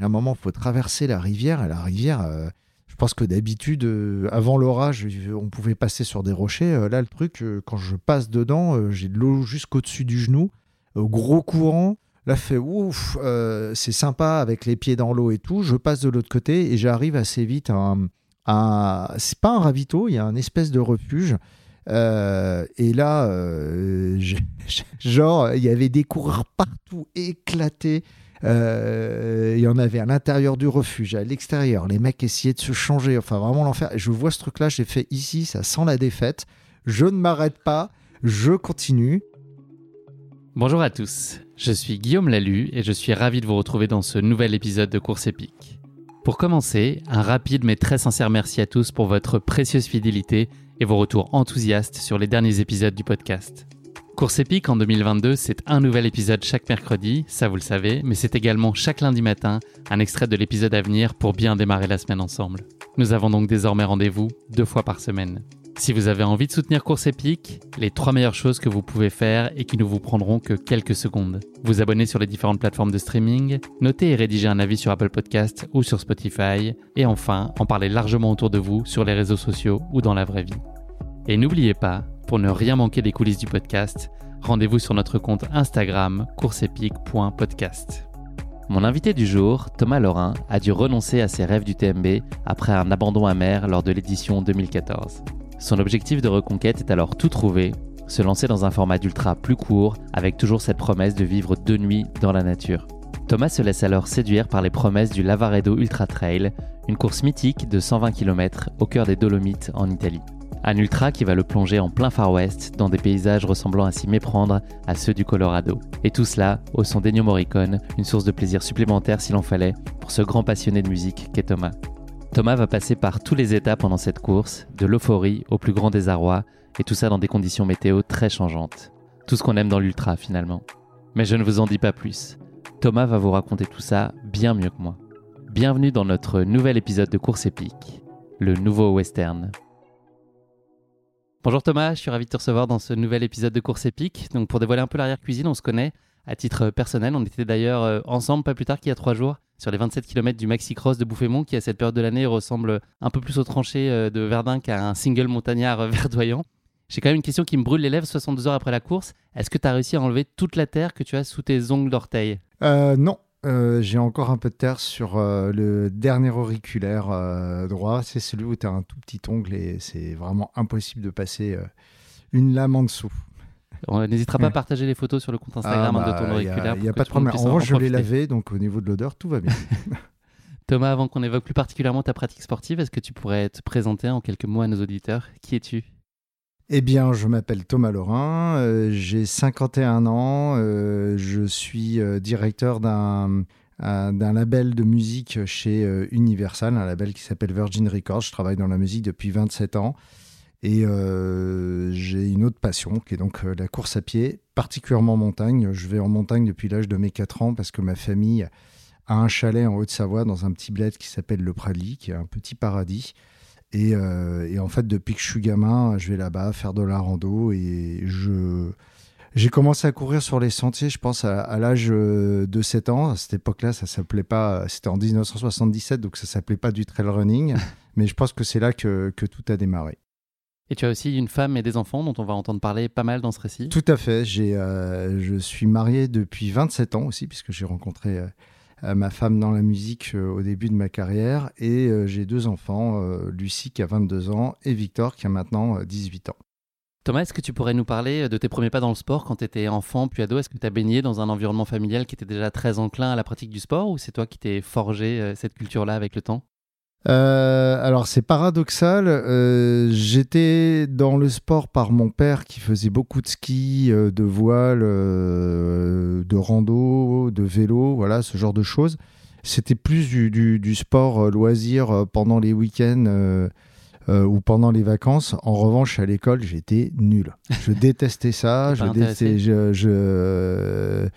À un moment, il faut traverser la rivière. Et la rivière, euh, je pense que d'habitude, euh, avant l'orage, on pouvait passer sur des rochers. Euh, là, le truc, quand je passe dedans, j'ai de l'eau jusqu'au-dessus du genou, gros courant. Là, fait ouf, c'est sympa avec les pieds dans l'eau et tout. Je passe de l'autre côté et j'arrive assez vite à un. c'est pas un ravito, il y a un espèce de refuge. et là, genre, il y avait des coureurs partout éclatés. Euh, il y en avait à l'intérieur du refuge, à l'extérieur. Les mecs essayaient de se changer. Enfin, vraiment l'enfer. Je vois ce truc-là, j'ai fait ici, ça sent la défaite. Je ne m'arrête pas, je continue. Bonjour à tous, je suis Guillaume Lalu et je suis ravi de vous retrouver dans ce nouvel épisode de Course épique. Pour commencer, un rapide mais très sincère merci à tous pour votre précieuse fidélité et vos retours enthousiastes sur les derniers épisodes du podcast. Course épique en 2022, c'est un nouvel épisode chaque mercredi, ça vous le savez, mais c'est également chaque lundi matin un extrait de l'épisode à venir pour bien démarrer la semaine ensemble. Nous avons donc désormais rendez-vous deux fois par semaine. Si vous avez envie de soutenir Course épique, les trois meilleures choses que vous pouvez faire et qui ne vous prendront que quelques secondes. Vous abonner sur les différentes plateformes de streaming, noter et rédiger un avis sur Apple Podcast ou sur Spotify, et enfin en parler largement autour de vous sur les réseaux sociaux ou dans la vraie vie. Et n'oubliez pas, pour ne rien manquer des coulisses du podcast, rendez-vous sur notre compte Instagram courseepique.podcast. Mon invité du jour, Thomas Laurin, a dû renoncer à ses rêves du TMB après un abandon amer lors de l'édition 2014. Son objectif de reconquête est alors tout trouvé, se lancer dans un format d'ultra plus court, avec toujours cette promesse de vivre deux nuits dans la nature. Thomas se laisse alors séduire par les promesses du Lavaredo Ultra Trail, une course mythique de 120 km au cœur des Dolomites en Italie. Un ultra qui va le plonger en plein Far West dans des paysages ressemblant à s'y méprendre à ceux du Colorado. Et tout cela au son d'Ennio Morricone, une source de plaisir supplémentaire s'il en fallait pour ce grand passionné de musique qu'est Thomas. Thomas va passer par tous les états pendant cette course, de l'euphorie au plus grand désarroi, et tout ça dans des conditions météo très changeantes. Tout ce qu'on aime dans l'ultra finalement. Mais je ne vous en dis pas plus. Thomas va vous raconter tout ça bien mieux que moi. Bienvenue dans notre nouvel épisode de Course épique, le nouveau western. Bonjour Thomas, je suis ravi de te recevoir dans ce nouvel épisode de Course épique. Donc pour dévoiler un peu l'arrière-cuisine, on se connaît à titre personnel. On était d'ailleurs euh, ensemble pas plus tard qu'il y a trois jours sur les 27 km du Maxi Cross de Bouffémont qui à cette période de l'année ressemble un peu plus aux tranchées euh, de Verdun qu'à un single montagnard euh, verdoyant. J'ai quand même une question qui me brûle les lèvres 62 heures après la course. Est-ce que tu as réussi à enlever toute la terre que tu as sous tes ongles d'orteil? Non, euh, j'ai encore un peu de terre sur euh, le dernier auriculaire euh, droit. C'est celui où tu as un tout petit ongle et c'est vraiment impossible de passer une lame en dessous. On n'hésitera pas à partager les photos sur le compte Instagram ah, de ton bah, auriculaire. Il n'y a, pas de problème. En revanche, je l'ai lavé, donc au niveau de l'odeur, tout va bien. Thomas, avant qu'on évoque plus particulièrement ta pratique sportive, est-ce que tu pourrais te présenter en quelques mots à nos auditeurs? Qui es-tu? Eh bien, je m'appelle Thomas Laurin, euh, j'ai 51 ans, euh, je suis euh, directeur d'un label de musique chez Universal, un label qui s'appelle Virgin Records. Je travaille dans la musique depuis 27 ans et j'ai une autre passion qui est donc la course à pied, particulièrement montagne. Je vais en montagne depuis l'âge de mes 4 ans parce que ma famille a un chalet en Haute-Savoie dans un petit bled qui s'appelle le Prali, qui est un petit paradis. Euh, et, en fait, depuis que je suis gamin, je vais là-bas faire de la rando et je. J'ai commencé à courir sur les sentiers, je pense, à, l'âge euh, de 7 ans. À cette époque-là, ça s'appelait pas. C'était en 1977, donc ça s'appelait pas du trail running. mais je pense que c'est là que, que, tout a démarré. Et tu as aussi une femme et des enfants dont on va entendre parler pas mal dans ce récit. Tout à fait. J'ai, euh, je suis marié depuis 27 ans aussi, puisque j'ai rencontré ma femme dans la musique euh, au début de ma carrière. Et euh, j'ai deux enfants, euh, Lucie qui a 22 ans et Victor qui a maintenant 18 ans. Thomas, est-ce que tu pourrais nous parler de tes premiers pas dans le sport quand tu étais enfant puis ado? Est-ce que tu as baigné dans un environnement familial qui était déjà très enclin à la pratique du sport ou c'est toi qui t'es forgé cette culture-là avec le temps? Euh, alors c'est paradoxal. Euh, j'étais dans le sport par mon père qui faisait beaucoup de ski, euh, de voile, de rando, de vélo, voilà ce genre de choses. C'était plus du, sport loisir pendant les week-ends ou pendant les vacances. En revanche, à l'école, j'étais nul. Je détestais ça. je, détestais, je, je,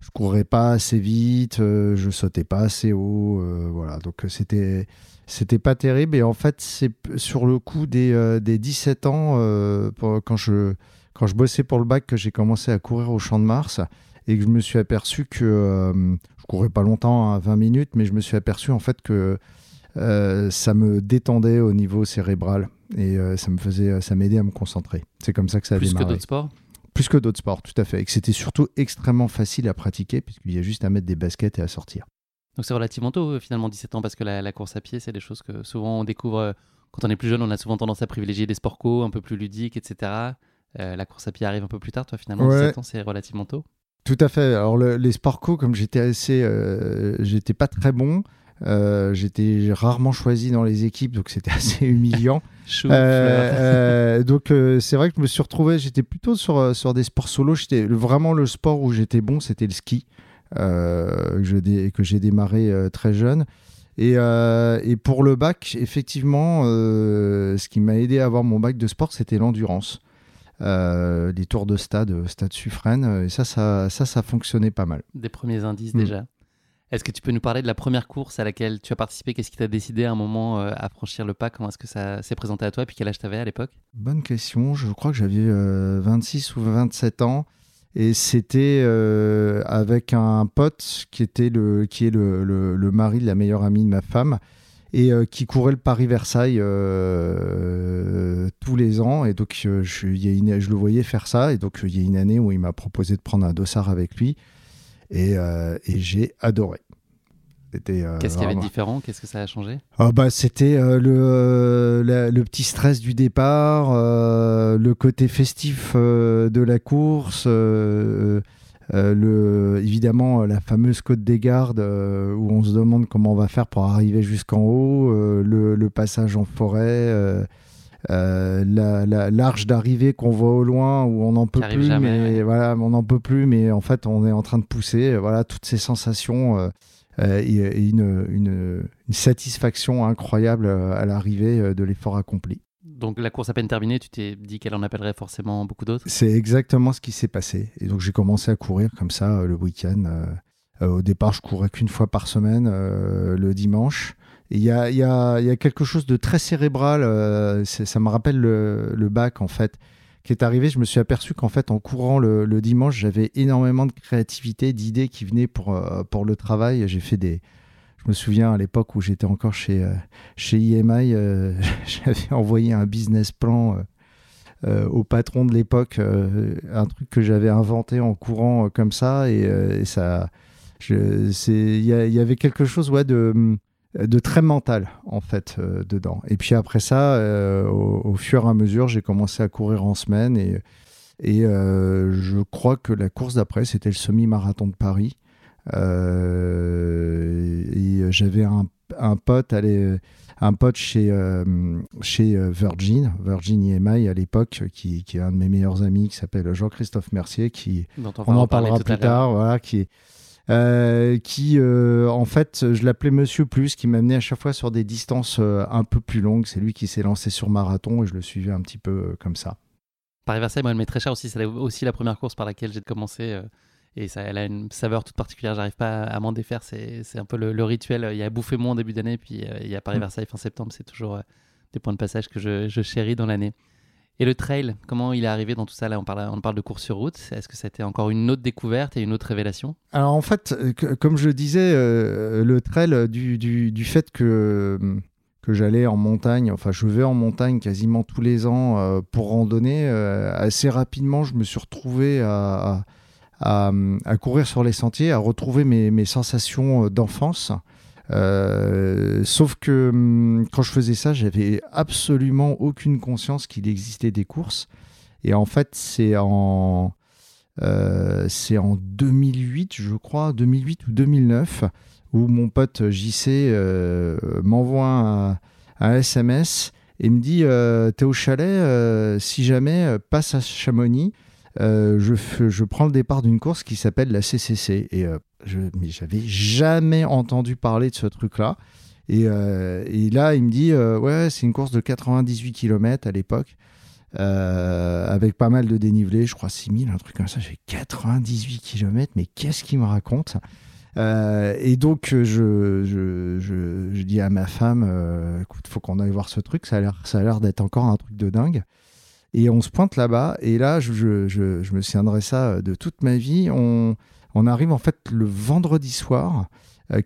je, courais pas assez vite. je sautais pas assez haut. voilà. Donc c'était c'était pas terrible. Et en fait, c'est sur le coup des, 17 euh, ans, euh, quand, je, quand je bossais pour le bac, que j'ai commencé à courir au Champ de Mars et que je me suis aperçu que euh, je courais pas longtemps, 20 hein, minutes, mais je me suis aperçu en fait que ça me détendait au niveau cérébral et ça me faisait, ça m'aidait à me concentrer. C'est comme ça que ça a Plus démarré. que d'autres sports? Plus que d'autres sports, tout à fait. Et que c'était surtout extrêmement facile à pratiquer puisqu'il y a juste à mettre des baskets et à sortir. Donc c'est relativement tôt finalement 17 ans parce que la, course à pied c'est des choses que souvent on découvre quand on est plus jeune on a souvent tendance à privilégier des sports co un peu plus ludiques etc. la course à pied arrive un peu plus tard toi finalement 17 ans c'est relativement tôt. Tout à fait. Alors les sports co comme j'étais assez j'étais pas très bon euh, j'étais rarement choisi dans les équipes, donc c'était assez humiliant. euh, euh, donc euh, c'est vrai que je me suis retrouvé, j'étais plutôt sur, sur des sports solo. J'étais vraiment le sport où j'étais bon, c'était le ski, que, que j'ai démarré très jeune. Et, et, pour le bac, effectivement, ce qui m'a aidé à avoir mon bac de sport, c'était l'endurance. les tours de stade, stade suffrène, et ça, ça, ça, ça fonctionnait pas mal. Des premiers indices mm. déjà. Est-ce que tu peux nous parler de la première course à laquelle tu as participé? Qu'est-ce qui t'a décidé à un moment euh, à franchir le pas? Comment est-ce que ça s'est présenté à toi? Et puis quel âge t'avais à l'époque? Bonne question. Je crois que j'avais 26 euh, ou 27 ans. Et c'était euh, avec un pote qui, était le, qui est le, le, mari de la meilleure amie de ma femme et qui courait le Paris-Versailles tous les ans. Et donc, je, le voyais faire ça. Et donc, il y a une année où il m'a proposé de prendre un dossard avec lui. Euh, et, j'ai adoré. Euh, Qu'est-ce qu'il y avait de différent? Qu'est-ce que ça a changé? Ah bah, C'était euh, le, le, petit stress du départ, le côté festif de la course, le, évidemment la fameuse côte des gardes où on se demande comment on va faire pour arriver jusqu'en haut, le, le, passage en forêt. Euh, la, l'arche d'arrivée qu'on voit au loin où on n'en peut plus, mais voilà, on n'en peut plus, mais en fait on est en train de pousser. Voilà, toutes ces sensations euh, euh, et, une, une, satisfaction incroyable à l'arrivée de l'effort accompli. Donc la course à peine terminée, tu t'es dit qu'elle en appellerait forcément beaucoup d'autres? C'est exactement ce qui s'est passé. Et donc j'ai commencé à courir comme ça le week-end. au départ, je courais qu'une fois par semaine le dimanche. Il y a, y, a, y a, quelque chose de très cérébral, euh, ça me rappelle le, bac en fait, est arrivé. Je me suis aperçu qu'en fait, en courant le, dimanche, j'avais énormément de créativité, d'idées qui venaient pour, euh, pour le travail. J'ai fait des. Je me souviens à l'époque où j'étais encore chez, euh, chez IMI, j'avais envoyé un business plan. au patron de l'époque, un truc que j'avais inventé en courant comme ça, et, et ça, il y, y, avait quelque chose ouais, de, de très mental en fait euh, dedans. Et puis après ça, euh, au, fur et à mesure, j'ai commencé à courir en semaine et, et euh, je crois que la course d'après, c'était le semi-marathon de Paris. et j'avais un, un, pote, allez, un pote chez, chez Virgin, Virgin EMI à l'époque, qui, qui, est un de mes meilleurs amis, qui s'appelle Jean-Christophe Mercier, qui on, on en parlera plus tard, voilà, qui est euh, qui, euh, en fait, je l'appelais Monsieur Plus, qui m'amenait à chaque fois sur des distances euh, un peu plus longues. C'est lui qui s'est lancé sur marathon et je le suivais un petit peu comme ça. Paris-Versailles, moi, elle m'est très cher aussi. C'est aussi la première course par laquelle j'ai commencé. et ça, elle a une saveur toute particulière. J'arrive pas à m'en défaire. C'est un peu le, rituel. Il y a Bouffémont en début d'année, puis il y a Paris-Versailles fin septembre. C'est toujours des points de passage que je, je chéris dans l'année. Et le trail, comment il est arrivé dans tout ça? Là, on parle, on parle de course sur route. Est-ce que c'était encore une autre découverte et une autre révélation? Alors, en fait, comme je disais, euh, le trail, euh, du, du, fait que, que j'allais en montagne, enfin, je vais en montagne quasiment tous les ans euh, pour randonner, assez rapidement, je me suis retrouvé à, à, à, courir sur les sentiers, à retrouver mes, mes sensations d'enfance. Euh, sauf que hum, quand je faisais ça, j'avais absolument aucune conscience qu'il existait des courses. Et en fait, c'est en, euh, c'est en 2008, je crois, 2008 ou 2009, où mon pote JC euh, m'envoie un, un, SMS et me dit T'es au chalet, si jamais, passe à Chamonix. Je, je, prends le départ d'une course qui s'appelle la CCC. Et je, mais j'avais jamais entendu parler de ce truc-là. Et, euh, là, il me dit euh, Ouais, c'est une course de 98 km à l'époque, euh, avec pas mal de dénivelé, je crois 6000, un truc comme ça. J'ai 98 km, mais qu'est-ce qu'il me raconte Et donc, je, je, je, je, dis à ma femme Écoute, faut qu'on aille voir ce truc, ça a l'air d'être encore un truc de dingue. Et on se pointe là-bas, et là, je, me souviendrai ça de toute ma vie. On On arrive en fait le vendredi soir,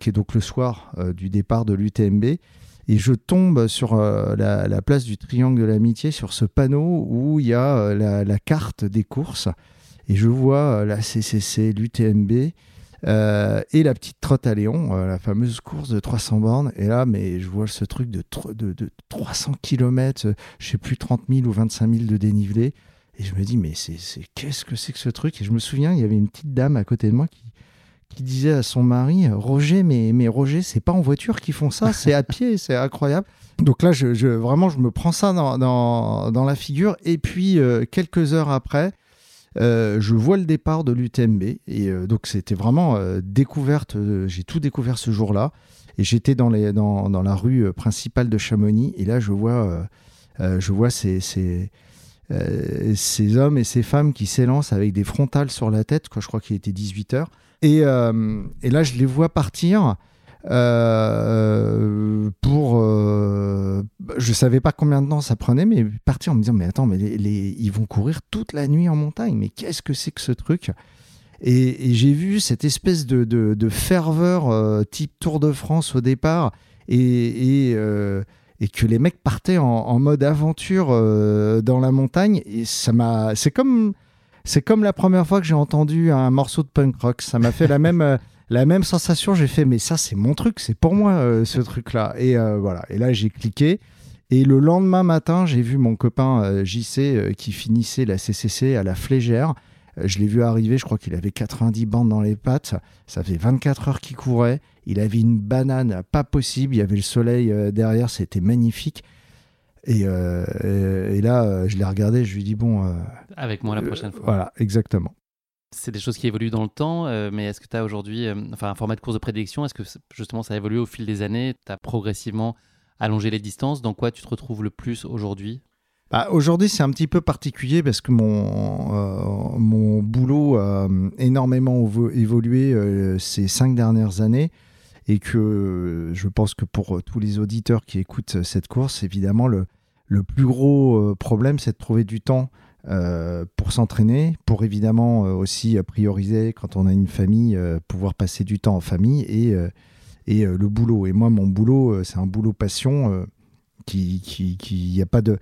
qui est donc le soir du départ de l'UTMB. Et je tombe sur la, place du Triangle de l'Amitié, sur ce panneau où il y a la, carte des courses. Et je vois la CCC, l'UTMB, euh, et la petite trotte à Léon, euh, la fameuse course de 300 bornes. Et là, mais je vois ce truc de, de, 300 km, euh, je sais plus 30 000 ou 25 000 de dénivelé. Et je me dis, mais c'est, qu'est-ce que c'est que ce truc? Et je me souviens, il y avait une petite dame à côté de moi qui, disait à son mari, Roger, mais, mais Roger, c'est pas en voiture qu'ils font ça, c'est à pied, c'est incroyable. Donc là, je, vraiment, je me prends ça dans, la figure. Et puis, quelques heures après, euh, je vois le départ de l'UTMB et euh, donc c'était vraiment euh, découverte. j'ai tout découvert ce jour-là et j'étais dans, dans, la rue principale de Chamonix et là je vois, je vois ces, ces, ces, hommes et ces femmes qui s'élancent avec des frontales sur la tête. Je crois qu'il était 18 h et, et, là je les vois partir. Euh, pour. Euh, je savais pas combien de temps ça prenait, mais partir en me disant Mais attends, mais les, ils vont courir toute la nuit en montagne, mais qu'est-ce que c'est que ce truc? Et, j'ai vu cette espèce de, de, ferveur euh, type Tour de France au départ, et, et, et que les mecs partaient en, en mode aventure dans la montagne, et ça m'a. C'est comme. C'est comme la première fois que j'ai entendu un morceau de punk rock. Ça m'a fait la même, la même sensation. J'ai fait, mais ça, c'est mon truc, c'est pour moi euh, ce truc-là. Et euh, voilà. Et là, j'ai cliqué. Et le lendemain matin, j'ai vu mon copain euh, JC qui finissait la CCC à la Flégère. Je l'ai vu arriver, je crois qu'il avait 90 bandes dans les pattes. Ça fait 24 heures qu'il courait. Il avait une banane pas possible. Il y avait le soleil derrière, c'était magnifique. Et, et, là, je l'ai regardé, je lui ai dit, bon. Avec moi la prochaine fois. Voilà, exactement c'est des choses qui évoluent dans le temps, euh, mais est-ce que tu as aujourd'hui euh, enfin, un format de course de prédiction Est-ce que justement ça a évolué au fil des années Tu as progressivement allongé les distances Dans quoi tu te retrouves le plus aujourd'hui? Bah, Aujourd'hui, c'est un petit peu particulier parce que mon, euh, mon boulot a énormément évolué ces cinq dernières années et que je pense que pour tous les auditeurs qui écoutent cette course, évidemment, le, le plus gros problème, c'est de trouver du temps euh, pour s'entraîner, pour évidemment euh, aussi prioriser quand on a une famille, euh, pouvoir passer du temps en famille et, et le boulot. Et moi, mon boulot, c'est un boulot passion qui, qui, qui a pas de,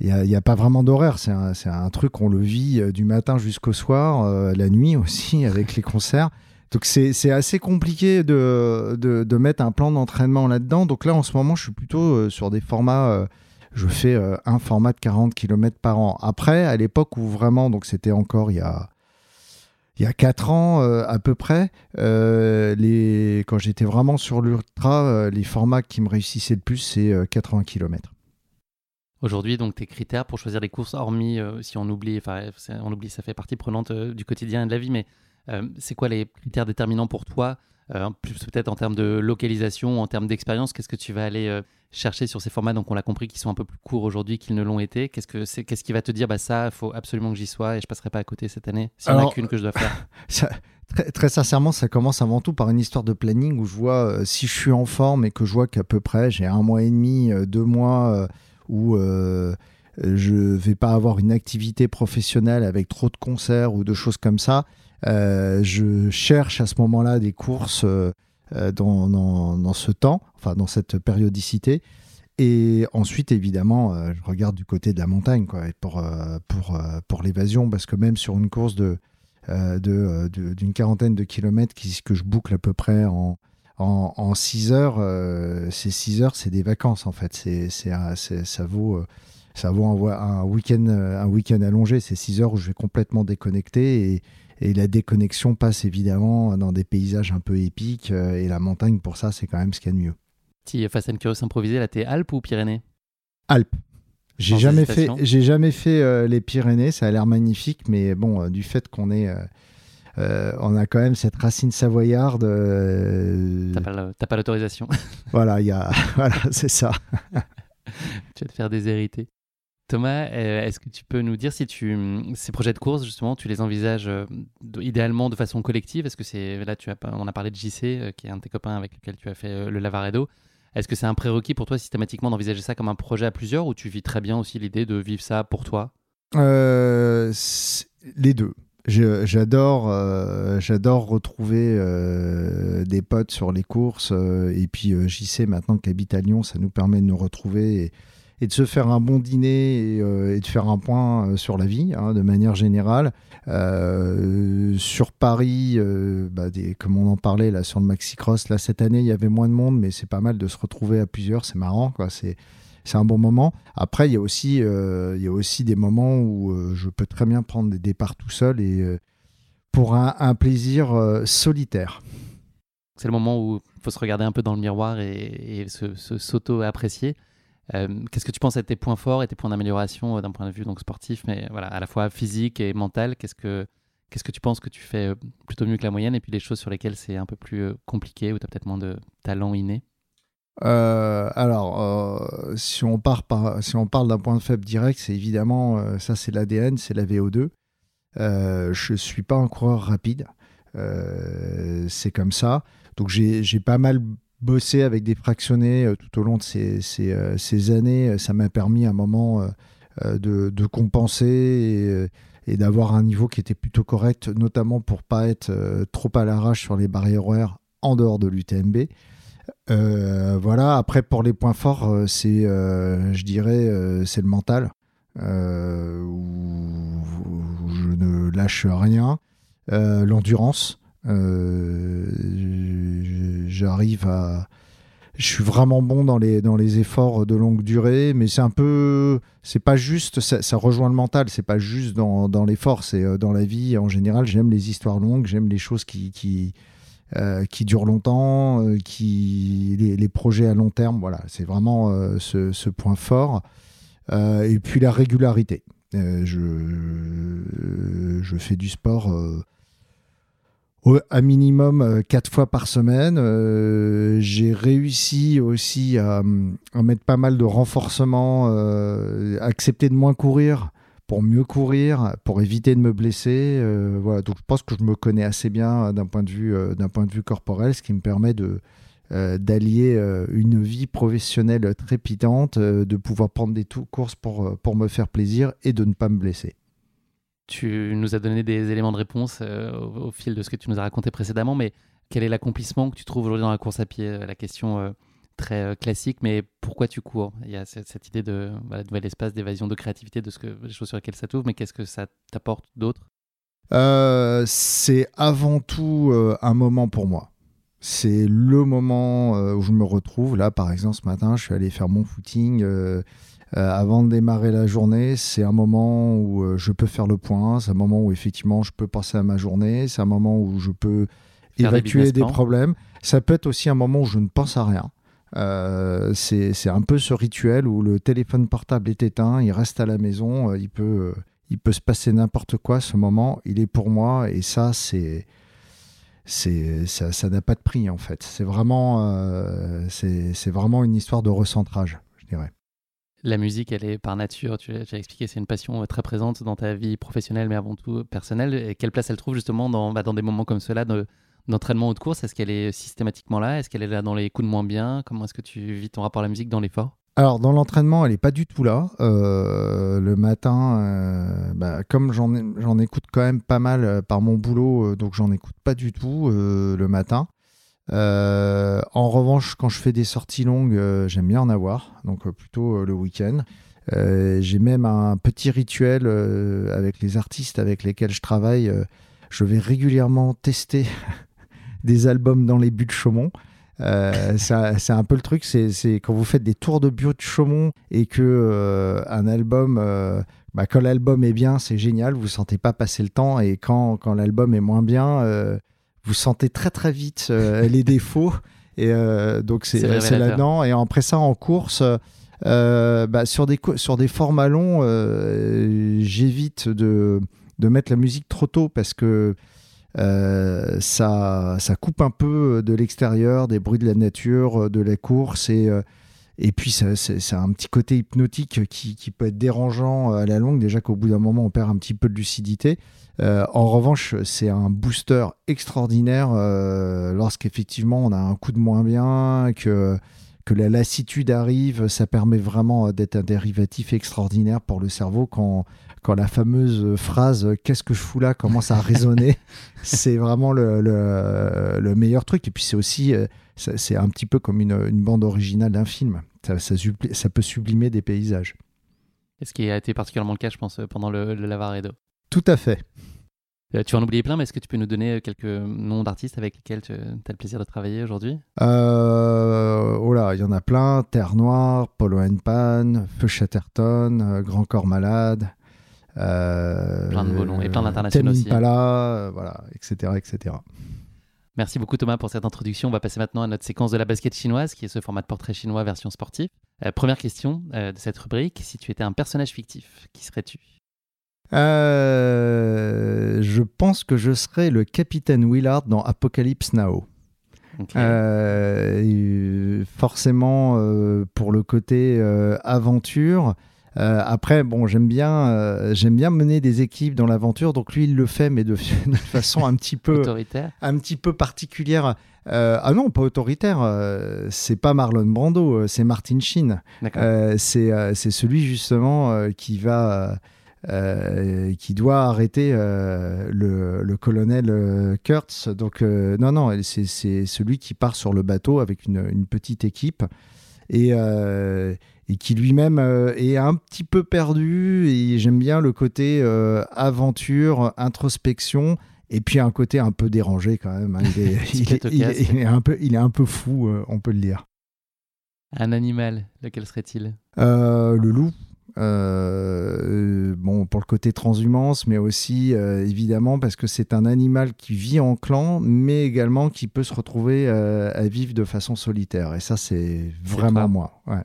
il n'y a, a, pas vraiment d'horaire, c'est un, un, truc, on le vit du matin jusqu'au soir, la nuit aussi, avec les concerts. Donc c'est assez compliqué de, de, de, mettre un plan d'entraînement là-dedans. Donc là, en ce moment, je suis plutôt sur des formats je fais euh, un format de 40 km par an. Après, à l'époque où vraiment, donc c'était encore il y a il y a 4 ans euh, à peu près, euh, les, quand j'étais vraiment sur l'ultra, les formats qui me réussissaient le plus, c'est 80 km. Aujourd'hui, donc tes critères pour choisir les courses, hormis si on oublie, enfin on oublie, ça fait partie prenante du quotidien et de la vie, mais c'est quoi les critères déterminants pour toi, plus peut-être en termes de localisation, en termes d'expérience, qu'est-ce que tu vas aller chercher sur ces formats, donc on l'a compris, qui sont un peu plus courts aujourd'hui qu'ils ne l'ont été Qu'est-ce que c'est, qu'est-ce qui va te dire, bah ça, il faut absolument que j'y sois et je passerai pas à côté cette année S'il n'y en a qu'une que je dois faire? très, très, sincèrement, ça commence avant tout par une histoire de planning où je vois euh, si je suis en forme et que je vois qu'à peu près j'ai un mois et demi, euh, deux mois euh, où je vais pas avoir une activité professionnelle avec trop de concerts ou de choses comme ça. Je cherche à ce moment-là des courses euh, dans, dans, ce temps, enfin dans cette périodicité. Et ensuite, évidemment, euh, je regarde du côté de la montagne quoi, pour, euh, pour, pour l'évasion, parce que même sur une course de, de, d'une quarantaine de kilomètres que je boucle à peu près en, en, en 6 heures, ces 6 heures, c'est des vacances en fait. C'est, c'est, ça vaut, ça vaut un, week-end, week-end allongé. C'est 6 heures où je vais complètement déconnecter et, et la déconnexion passe évidemment dans des paysages un peu épiques. Euh, et la montagne, pour ça, c'est quand même ce qu'il y a de mieux. Si Fast and Curious improvisé, là, t'es Alpes ou Pyrénées? Alpes. J'ai jamais, fait, j'ai jamais fait euh, les Pyrénées, ça a l'air magnifique, mais bon, euh, du fait qu'on est. on a quand même cette racine savoyarde. T'as pas l'autorisation. voilà, y a, voilà c'est ça. tu vas te faire déshériter. Thomas, euh, est-ce que tu peux nous dire si tu, ces projets de course, justement, tu les envisages euh, idéalement de façon collective? Est-ce que c'est là, tu as, on a parlé de JC, euh, qui est un de tes copains avec lequel tu as fait le Lavaredo. Est-ce que c'est un prérequis pour toi systématiquement d'envisager ça comme un projet à plusieurs ou tu vis très bien aussi l'idée de vivre ça pour toi? Les deux. J'adore, retrouver des potes sur les courses. et puis, sais maintenant qu'habite à Lyon, ça nous permet de nous retrouver. Et, et de se faire un bon dîner et, euh, de faire un point euh, sur la vie hein, de manière générale. Euh, sur Paris, bah, comme on en parlait là sur le Maxi Cross, là cette année il y avait moins de monde, mais c'est pas mal de se retrouver à plusieurs, c'est marrant quoi. C'est c'est un bon moment. Après, il y a aussi, il y a aussi des moments où je peux très bien prendre des départs tout seul et pour un, plaisir solitaire. C'est le moment où il faut se regarder un peu dans le miroir et, et se s'auto-apprécier. Euh, qu'est-ce que tu penses être tes points forts et tes points d'amélioration euh, d'un point de vue donc sportif, mais voilà, à la fois physique et mental Qu'est-ce que que tu penses que tu fais euh, plutôt mieux que la moyenne et puis les choses sur lesquelles c'est un peu plus compliqué ou tu as peut-être moins de talent inné? Alors, si, on part par, si on parle d'un point de faible direct, c'est évidemment, ça c'est l'ADN, c'est la VO2. je ne suis pas un coureur rapide, c'est comme ça. Donc j'ai pas mal bossé avec des fractionnés euh, tout au long de ces, ces, euh, années, ça m'a permis à un moment euh, de, de, compenser et, d'avoir un niveau qui était plutôt correct, notamment pour pas être trop à l'arrache sur les barrières horaires en dehors de l'UTMB. Euh, voilà, après pour les points forts, c'est, je dirais, c'est le mental, où, je ne lâche rien, l'endurance, j'arrive à je suis vraiment bon dans les, dans les efforts de longue durée, mais c'est un peu, c'est pas juste, ça, rejoint le mental, c'est pas juste dans, dans l'effort, c'est euh, dans la vie en général. J'aime les histoires longues, j'aime les choses qui, qui, euh, qui durent longtemps, euh, qui, les, projets à long terme. Voilà, c'est vraiment ce, ce, point fort. et puis la régularité. je, je fais du sport à minimum euh, quatre fois par semaine. Euh, j'ai réussi aussi à, mettre pas mal de renforcements, euh, accepter de moins courir pour mieux courir, pour éviter de me blesser. voilà, donc je pense que je me connais assez bien d'un point de vue d'un point de vue corporel, ce qui me permet de d'allier une vie professionnelle trépidante, de pouvoir prendre des courses pour, pour me faire plaisir et de ne pas me blesser. Tu nous as donné des éléments de réponse euh, au, fil de ce que tu nous as raconté précédemment, mais quel est l'accomplissement que tu trouves aujourd'hui dans la course à pied euh, La question euh, très classique, mais pourquoi tu cours? Il y a cette, idée de nouvel espace d'évasion, de créativité, de les choses sur lesquelles ça t'ouvre, mais qu'est-ce que ça t'apporte d'autre? C'est avant tout un moment pour moi. C'est le moment où je me retrouve. Là, par exemple, ce matin, je suis allé faire mon footing avant de démarrer la journée, c'est un moment où euh, je peux faire le point, c'est un moment où effectivement je peux penser à ma journée, c'est un moment où je peux évacuer des, problèmes. Ça peut être aussi un moment où je ne pense à rien. Euh, c'est un peu ce rituel où le téléphone portable est éteint, il reste à la maison, il peut, il peut se passer n'importe quoi. Ce moment, il est pour moi et ça, c'est ça n'a pas de prix en fait. C'est vraiment, c'est vraiment une histoire de recentrage. La musique, elle est par nature, tu as expliqué, c'est une passion euh, très présente dans ta vie professionnelle, mais avant tout personnelle. Et quelle place elle trouve justement dans, bah, des moments comme cela d'entraînement ou de course? Est-ce qu'elle est systématiquement là? Est-ce qu'elle est là dans les coups de moins bien? Comment est-ce que tu vis ton rapport à la musique dans l'effort? Alors dans l'entraînement, elle n'est pas du tout là. Euh, le matin, euh, bah, comme j'en écoute quand même pas mal par mon boulot, donc j'en écoute pas du tout le matin. Euh, en revanche, quand je fais des sorties longues, euh, j'aime bien en avoir, donc euh, plutôt le week-end. J'ai même un petit rituel avec les artistes avec lesquels je travaille. je vais régulièrement tester des albums dans les buts de Chaumont. c'est un peu le truc, c'est quand vous faites des tours de bio de Chaumont et que un album, bah, quand l'album est bien, c'est génial, vous sentez pas passer le temps, et quand, quand l'album est moins bien, vous sentez très très vite euh, les défauts. Et euh, donc c'est là-dedans. Et après ça, en course, euh, bah, sur, des, sur des formats longs, j'évite de, de mettre la musique trop tôt parce que ça, ça coupe un peu de l'extérieur, des bruits de la nature, de la course. Et, et puis, c'est un petit côté hypnotique qui, qui, peut être dérangeant à la longue. Déjà qu'au bout d'un moment, on perd un petit peu de lucidité. Euh, en revanche, c'est un booster extraordinaire euh, lorsqu'effectivement on a un coup de moins bien, que, que la lassitude arrive. Ça permet vraiment d'être un dérivatif extraordinaire pour le cerveau quand, quand la fameuse phrase Qu'est-ce que je fous là? commence à résonner, c'est vraiment le, le, meilleur truc. Et puis c'est aussi, c'est un petit peu comme une, une bande originale d'un film. Ça, ça, ça, peut sublimer des paysages. Ce qui a été particulièrement le cas, je pense, pendant le, le Lavaredo? Tout à fait. Euh, tu en oublier plein, mais est-ce que tu peux nous donner euh, quelques noms d'artistes avec lesquels tu as le plaisir de travailler aujourd'hui? Euh, Oh là, il y en a plein. Terre Noire, Polo and Pan, Feu Chatterton, Grand Corps Malade. plein de beaux noms et plein d'internationaux aussi. Pala, voilà, etc., etc. Merci beaucoup Thomas pour cette introduction. On va passer maintenant à notre séquence de la basket chinoise, qui est ce format de portrait chinois version sportive. première question de cette rubrique, si tu étais un personnage fictif, qui serais-tu? Euh, je pense que je serai le capitaine Willard dans Apocalypse Now. Euh, forcément, euh, pour le côté aventure. après, bon, j'aime bien, j'aime bien mener des équipes dans l'aventure. Donc lui, il le fait, mais de, façon un petit peu autoritaire, un petit peu particulière. ah non, pas autoritaire. c'est pas Marlon Brando, c'est Martin Sheen. c'est celui justement qui va euh, qui doit arrêter euh, le, colonel euh, Kurtz. Donc, non, non, c'est celui qui part sur le bateau avec une, petite équipe et, et qui lui-même est un petit peu perdu. Et j'aime bien le côté aventure, introspection. Et puis un côté un peu dérangé quand même. Hein. Il, est, un peu, il est un peu fou, on peut le dire. Un animal, lequel serait-il? Le loup. Euh, bon, pour le côté transhumance, mais aussi euh, évidemment parce que c'est un animal qui vit en clan, mais également qui peut se retrouver euh, à vivre de façon solitaire. Et ça, c'est vraiment moi. Ouais.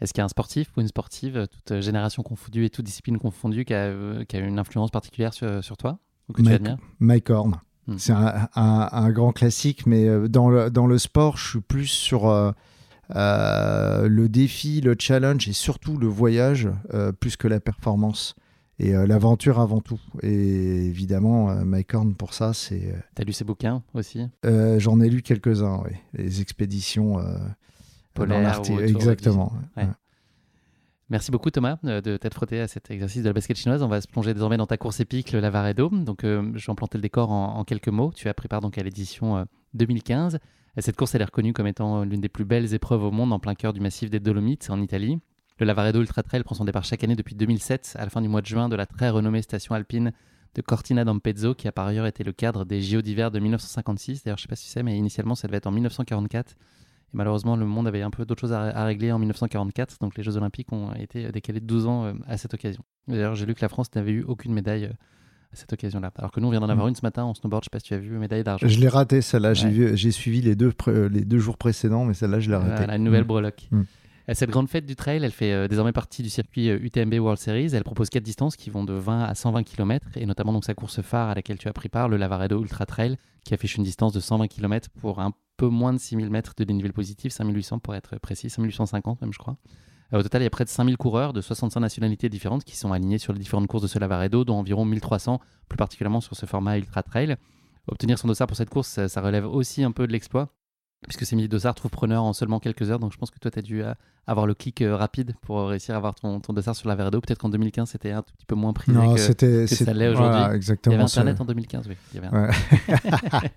Est-ce qu'il y a un sportif ou une sportive, toute génération confondue et toute discipline confondue, qui a, qui a une influence particulière sur, sur toi ou que Mike, tu Mike Horn. Hmm. C'est un, un, un, grand classique, mais dans le, dans le sport, je suis plus sur le défi, le challenge et surtout le voyage euh, plus que la performance et euh, l'aventure avant tout. Et évidemment, Mike Horn pour ça, c'est. T'as lu ses bouquins aussi? J'en ai lu quelques-uns, oui. Les expéditions polaires. Exactement. Merci beaucoup Thomas de t'être frotté à cet exercice de la basket chinoise. On va se plonger désormais dans ta course épique, le Lavaredo. Donc je vais en planter le décor en, en, quelques mots. Tu as pris part donc à l'édition 2015. Cette course, elle est reconnue comme étant l'une des plus belles épreuves au monde en plein cœur du massif des Dolomites, en Italie. Le Lavaredo Ultra Trail prend son départ chaque année depuis 2007, à la fin du mois de juin, de la très renommée station alpine de Cortina d'Ampezzo, qui a par ailleurs été le cadre des JO d'hiver de 1956. D'ailleurs, je ne sais pas si sais, mais initialement, ça devait être en 1944. Et malheureusement, le monde avait un peu d'autres choses à, régler en 1944, donc les Jeux Olympiques ont été décalés de 12 ans euh, à cette occasion. D'ailleurs, j'ai lu que la France n'avait eu aucune médaille euh, à cette occasion-là. Alors que nous, on vient d'en avoir mm. une ce matin en snowboard. Je ne sais pas si tu as vu, médaille d'argent. Je l'ai raté, celle-là. J'ai suivi les deux, les deux jours précédents, mais celle-là, je l'ai raté. Voilà, une nouvelle mm. breloque. Mm. Cette grande fête du trail, elle fait euh, désormais partie du circuit UTMB euh, World Series. Elle propose quatre distances qui vont de 20 à 120 km, et notamment donc sa course phare à laquelle tu as pris part, le Lavaredo Ultra Trail, qui affiche une distance de 120 km pour un peu moins de 6000 mètres de dénivelé positif, 5800 pour être précis, 5850 même je crois. Euh, au total, il y a près de 5000 coureurs de 65 nationalités différentes qui sont alignés sur les différentes courses de ce Lavaredo, dont environ 1300, plus particulièrement sur ce format Ultra Trail. Obtenir son dossard pour cette course, ça, relève aussi un peu de l'exploit, puisque ces 1000 dossards trouvent preneur en seulement quelques heures. Donc je pense que toi, tu as dû euh, avoir le clic euh, rapide pour réussir à avoir ton, ton dossard sur Lavaredo. Peut-être qu'en 2015, c'était un tout petit peu moins prisé non, que, que ça l'est aujourd'hui. exactement. Il y avait Internet en 2015, oui. Il y avait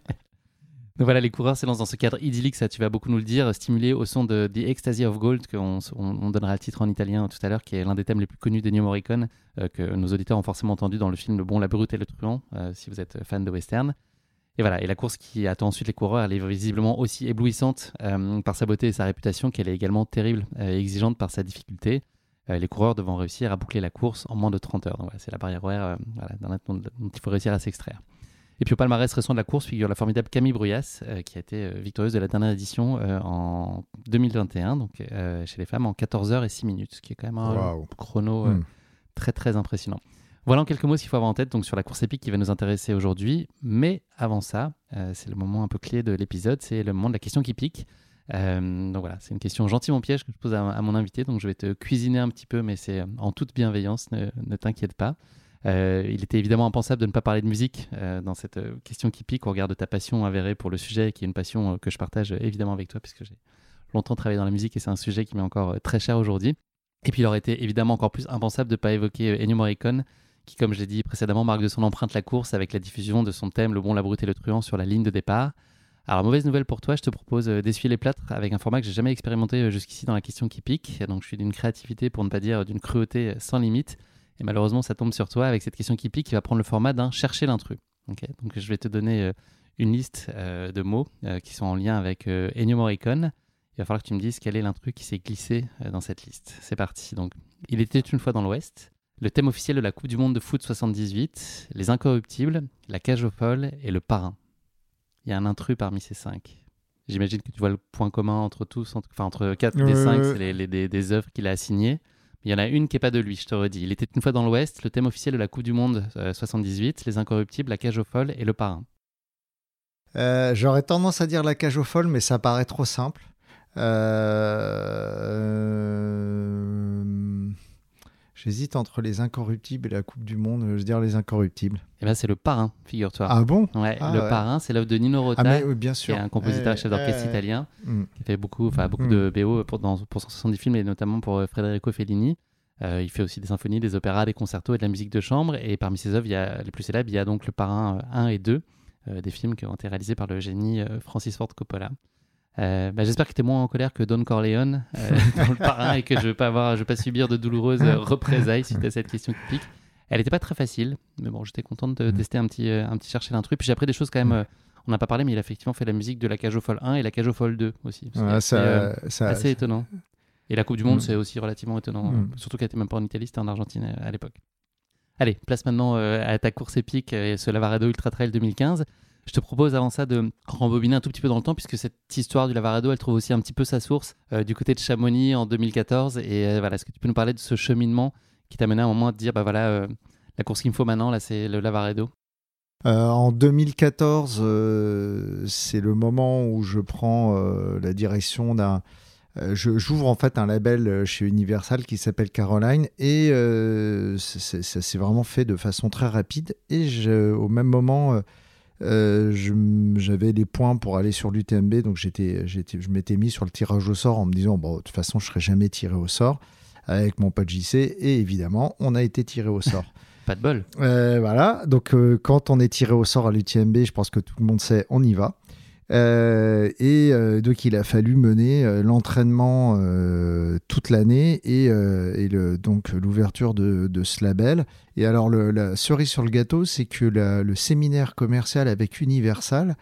Donc voilà, les coureurs s'élancent dans ce cadre idyllique, ça tu vas beaucoup nous le dire, stimulé au son de The Ecstasy of Gold, qu'on on, donnera le titre en italien tout à l'heure, qui est l'un des thèmes les plus connus d'Ennio Morricone, euh, que nos auditeurs ont forcément entendu dans le film Le Bon, la Brute et le Truand, euh, si vous êtes fan de western. Et voilà, et la course qui attend ensuite les coureurs, elle est visiblement aussi éblouissante euh, par sa beauté et sa réputation qu'elle est également terrible et exigeante par sa difficulté. les coureurs devant réussir à boucler la course en moins de 30 heures. Donc voilà, c'est la barrière horaire voilà, dont il faut réussir à s'extraire. Et puis au palmarès récent de la course figure la formidable Camille Bruyas, euh, qui a été euh, victorieuse de la dernière édition euh, en 2021, donc chez les femmes en 14 h et 6 minutes, ce qui est quand même un chrono hmm. très très impressionnant. Voilà en quelques mots ce qu'il faut avoir en tête donc sur la course épique qui va nous intéresser aujourd'hui. Mais avant ça, c'est le moment un peu clé de l'épisode, c'est le moment de la question qui pique. donc voilà, c'est une question gentiment piège que je pose à, mon invité, donc je vais te cuisiner un petit peu, mais c'est en toute bienveillance, ne t'inquiète pas. Euh, il était évidemment impensable de ne pas parler de musique euh, dans cette euh, question qui pique au regard de ta passion avérée pour le sujet, qui est une passion que je partage évidemment avec toi, puisque j'ai longtemps travaillé dans la musique et c'est un sujet qui m'est encore très cher aujourd'hui. Et puis il aurait été évidemment encore plus impensable de ne pas évoquer Ennio qui, comme je l'ai dit précédemment, marque de son empreinte la course avec la diffusion de son thème Le bon, la brute et le truand sur la ligne de départ. Alors, mauvaise nouvelle pour toi, je te propose d'essuyer les plâtres avec un format que j'ai jamais expérimenté jusqu'ici dans la question qui pique. Donc, je suis d'une créativité, pour ne pas dire d'une cruauté sans limite. Et malheureusement, ça tombe sur toi avec cette question qui pique qui va prendre le format d'un chercher l'intrus. Donc, je vais te donner une liste de mots qui sont en lien avec Ennio Morricone. Il va falloir que tu me dises quel est l'intrus qui s'est glissé dans cette liste. C'est parti. Donc, il était une fois dans l'Ouest. Le thème officiel de la Coupe du Monde de foot 78, Les Incorruptibles, La Cage aux Folles et Le Parrain. Il y a un intrus parmi ces cinq. J'imagine que tu vois le point commun entre tous, enfin entre quatre des cinq, c'est les, des, œuvres qu'il a assignées. Il y en a une qui n'est pas de lui, je te redis. Il était une fois dans l'Ouest, le thème officiel de la Coupe du Monde 78, euh, Les Incorruptibles, La Cage aux Folles et Le Parrain. Euh, j'aurais tendance à dire La Cage aux Folles, mais ça paraît trop simple. Euh... J'hésite entre les incorruptibles et la Coupe du Monde. Je veux dire les incorruptibles. Eh ben, c'est le parrain, figure-toi. Ah bon? Ouais, ah Le parrain, c'est l'œuvre de Nino Rota, ah mais, bien sûr. qui est un compositeur et chef d'orchestre italien, mm. qui fait beaucoup, beaucoup Mm. de BO pour, dans, pour 170 films et notamment pour euh, Federico Fellini. Euh, il fait aussi des symphonies, des opéras, des concertos et de la musique de chambre. Et parmi ses œuvres, il y a, les plus célèbres, il y a donc Le Parrain 1 et 2, euh, des films qui ont été réalisés par le génie euh, Francis Ford Coppola. Euh, bah, J'espère que tu es moins en colère que Don Corleone euh, dans le parrain et que je ne vais, vais pas subir de douloureuses euh, représailles suite à cette question qui pique. Elle n'était pas très facile, mais bon, j'étais contente de Mm. tester un petit, euh, un petit chercher l'intrus. Puis j'ai appris des choses quand même. euh, on n'a pas parlé, mais il a effectivement fait la musique de la Cage aux Folles 1 et la Cage aux Folles 2 aussi. C'est Ouais, assez, ça, ça- assez étonnant. Et la Coupe du Monde, Mm. c'est aussi relativement étonnant. Euh, Surtout qu'elle n'était même pas en Italie, c'était en Argentine à l'époque. Allez, place maintenant à ta course épique et ce Lavaredo Ultra Trail 2015. Je te propose avant ça de rembobiner un tout petit peu dans le temps, puisque cette histoire du Lavaredo, elle trouve aussi un petit peu sa source euh, du côté de Chamonix en 2014. Et euh, voilà, est-ce que tu peux nous parler de ce cheminement qui t'a mené à un moment à te dire, bah voilà, euh, la course qu'il me faut maintenant, là, c'est le Lavaredo en 2014, euh, c'est le moment où je prends la direction d'un. J'ouvre en fait un label chez Universal qui s'appelle Caroline et ça s'est vraiment fait de façon très rapide. Et je- au même moment, euh, j'avais les points pour aller sur l'UTMB, donc j'étais, j'étais, je m'étais mis sur le tirage au sort en me disant bon, de toute façon, je serai jamais tiré au sort avec mon pote JC. Et évidemment, on a été tiré au sort. Pas de bol. Euh, voilà, donc euh, quand on est tiré au sort à l'UTMB, je pense que tout le monde sait, on y va. Euh, et euh, donc il a fallu mener euh, l'entraînement toute l'année et, donc l'ouverture de, ce label. Et alors le, la cerise sur le gâteau, c'est que le séminaire commercial avec Universal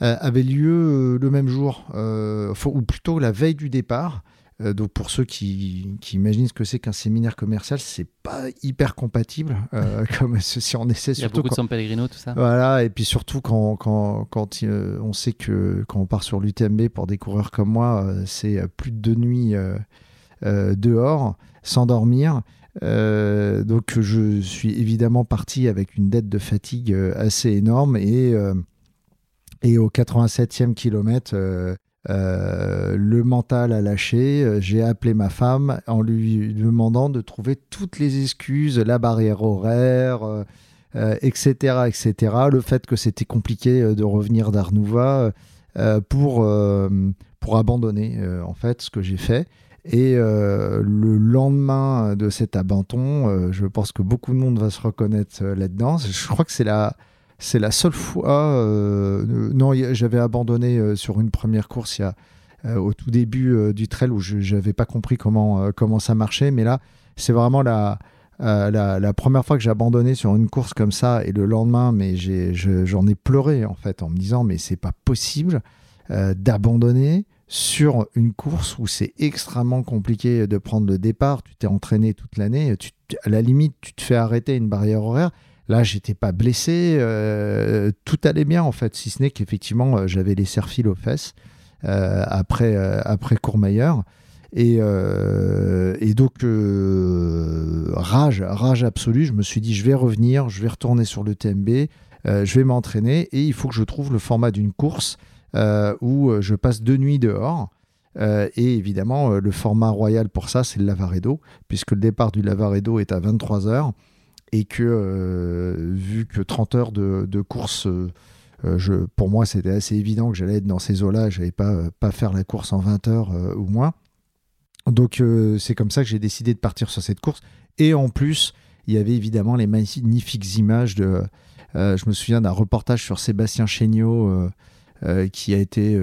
avait lieu le même jour, ou plutôt la veille du départ. Euh, donc pour ceux qui, qui imaginent ce que c'est qu'un séminaire commercial, c'est pas hyper compatible euh, comme si on essaie Il y a beaucoup quand- de San Pellegrino, tout ça. voilà, et puis surtout quand, quand, quand euh, on sait que quand on part sur l'UTMB pour des coureurs comme moi, c'est plus de deux nuits dehors, sans dormir. Donc je suis évidemment parti avec une dette de fatigue assez énorme et, et au 87e kilomètre, euh, le mental a lâché. Euh, J'ai appelé ma femme en lui demandant de trouver toutes les excuses, la barrière horaire, euh, euh, etc., etc. Le fait que c'était compliqué de revenir d'Arnouva pour, pour abandonner, en fait, ce que j'ai fait. Et le lendemain de cet abandon, je pense que beaucoup de monde va se reconnaître là-dedans. Je crois que c'est la, c'est la seule fois. euh, euh, non, j'avais abandonné euh, sur une première course au tout début du trail où je n'avais pas compris comment, comment ça marchait. Mais là, c'est vraiment la, la, première fois que j'ai abandonné sur une course comme ça. Et le lendemain, mais j'en ai, pleuré en fait en me disant mais c'est pas possible d'abandonner sur une course où c'est extrêmement compliqué de prendre le départ. Tu t'es entraîné toute l'année. À la limite, tu te fais arrêter une barrière horaire. Là, j'étais pas blessé, euh, tout allait bien en fait, si ce n'est qu'effectivement euh, j'avais les serfils aux fesses euh, après après Courmayeur et, donc rage rage absolue. Je me suis dit je vais revenir, je vais retourner sur le TMB, je vais m'entraîner et il faut que je trouve le format d'une course où je passe deux nuits dehors. Et évidemment, le format royal pour ça, c'est le Lavaredo, puisque le départ du Lavaredo est à 23 heures et que euh, vu que 30 heures de, course, euh, euh, pour moi c'était assez évident que j'allais être dans ces eaux-là, je n'allais pas, faire la course en 20 heures euh, ou moins. Donc c'est comme ça que j'ai décidé de partir sur cette course. Et en plus, il y avait évidemment les magnifiques images je me souviens d'un reportage sur Sébastien Chéniaud qui a été,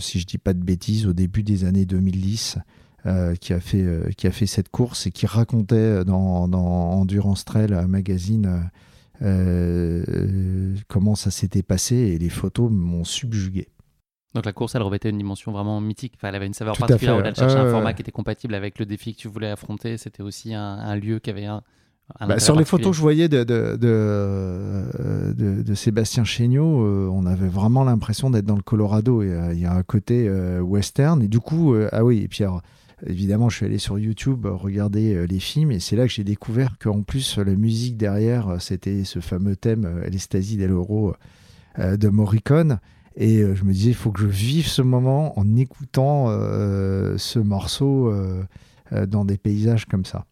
si je dis pas de bêtises, au début des années 2010. Qui, a fait, qui a fait cette course et qui racontait dans, dans Endurance Trail Magazine comment ça s'était passé et les photos m'ont subjugué. Donc la course, elle revêtait une dimension vraiment mythique. Enfin, elle avait une saveur particulière. Au-delà de chercher un format qui était compatible avec le défi que tu voulais affronter, c'était aussi un, lieu qui avait un. Bah, sur les photos que je voyais de, de, de, de, Sébastien Chéniaud, euh, on avait vraiment l'impression d'être dans le Colorado. Il y a un côté euh, western. Et du coup, euh, ah oui, et puis évidemment, je suis allé sur YouTube regarder les films. Et c'est là que j'ai découvert qu'en plus, la musique derrière, c'était ce fameux thème, L'Estasie del Oro de Morricone. Et euh, je me disais, il faut que je vive ce moment en écoutant euh, ce morceau euh, dans des paysages comme ça.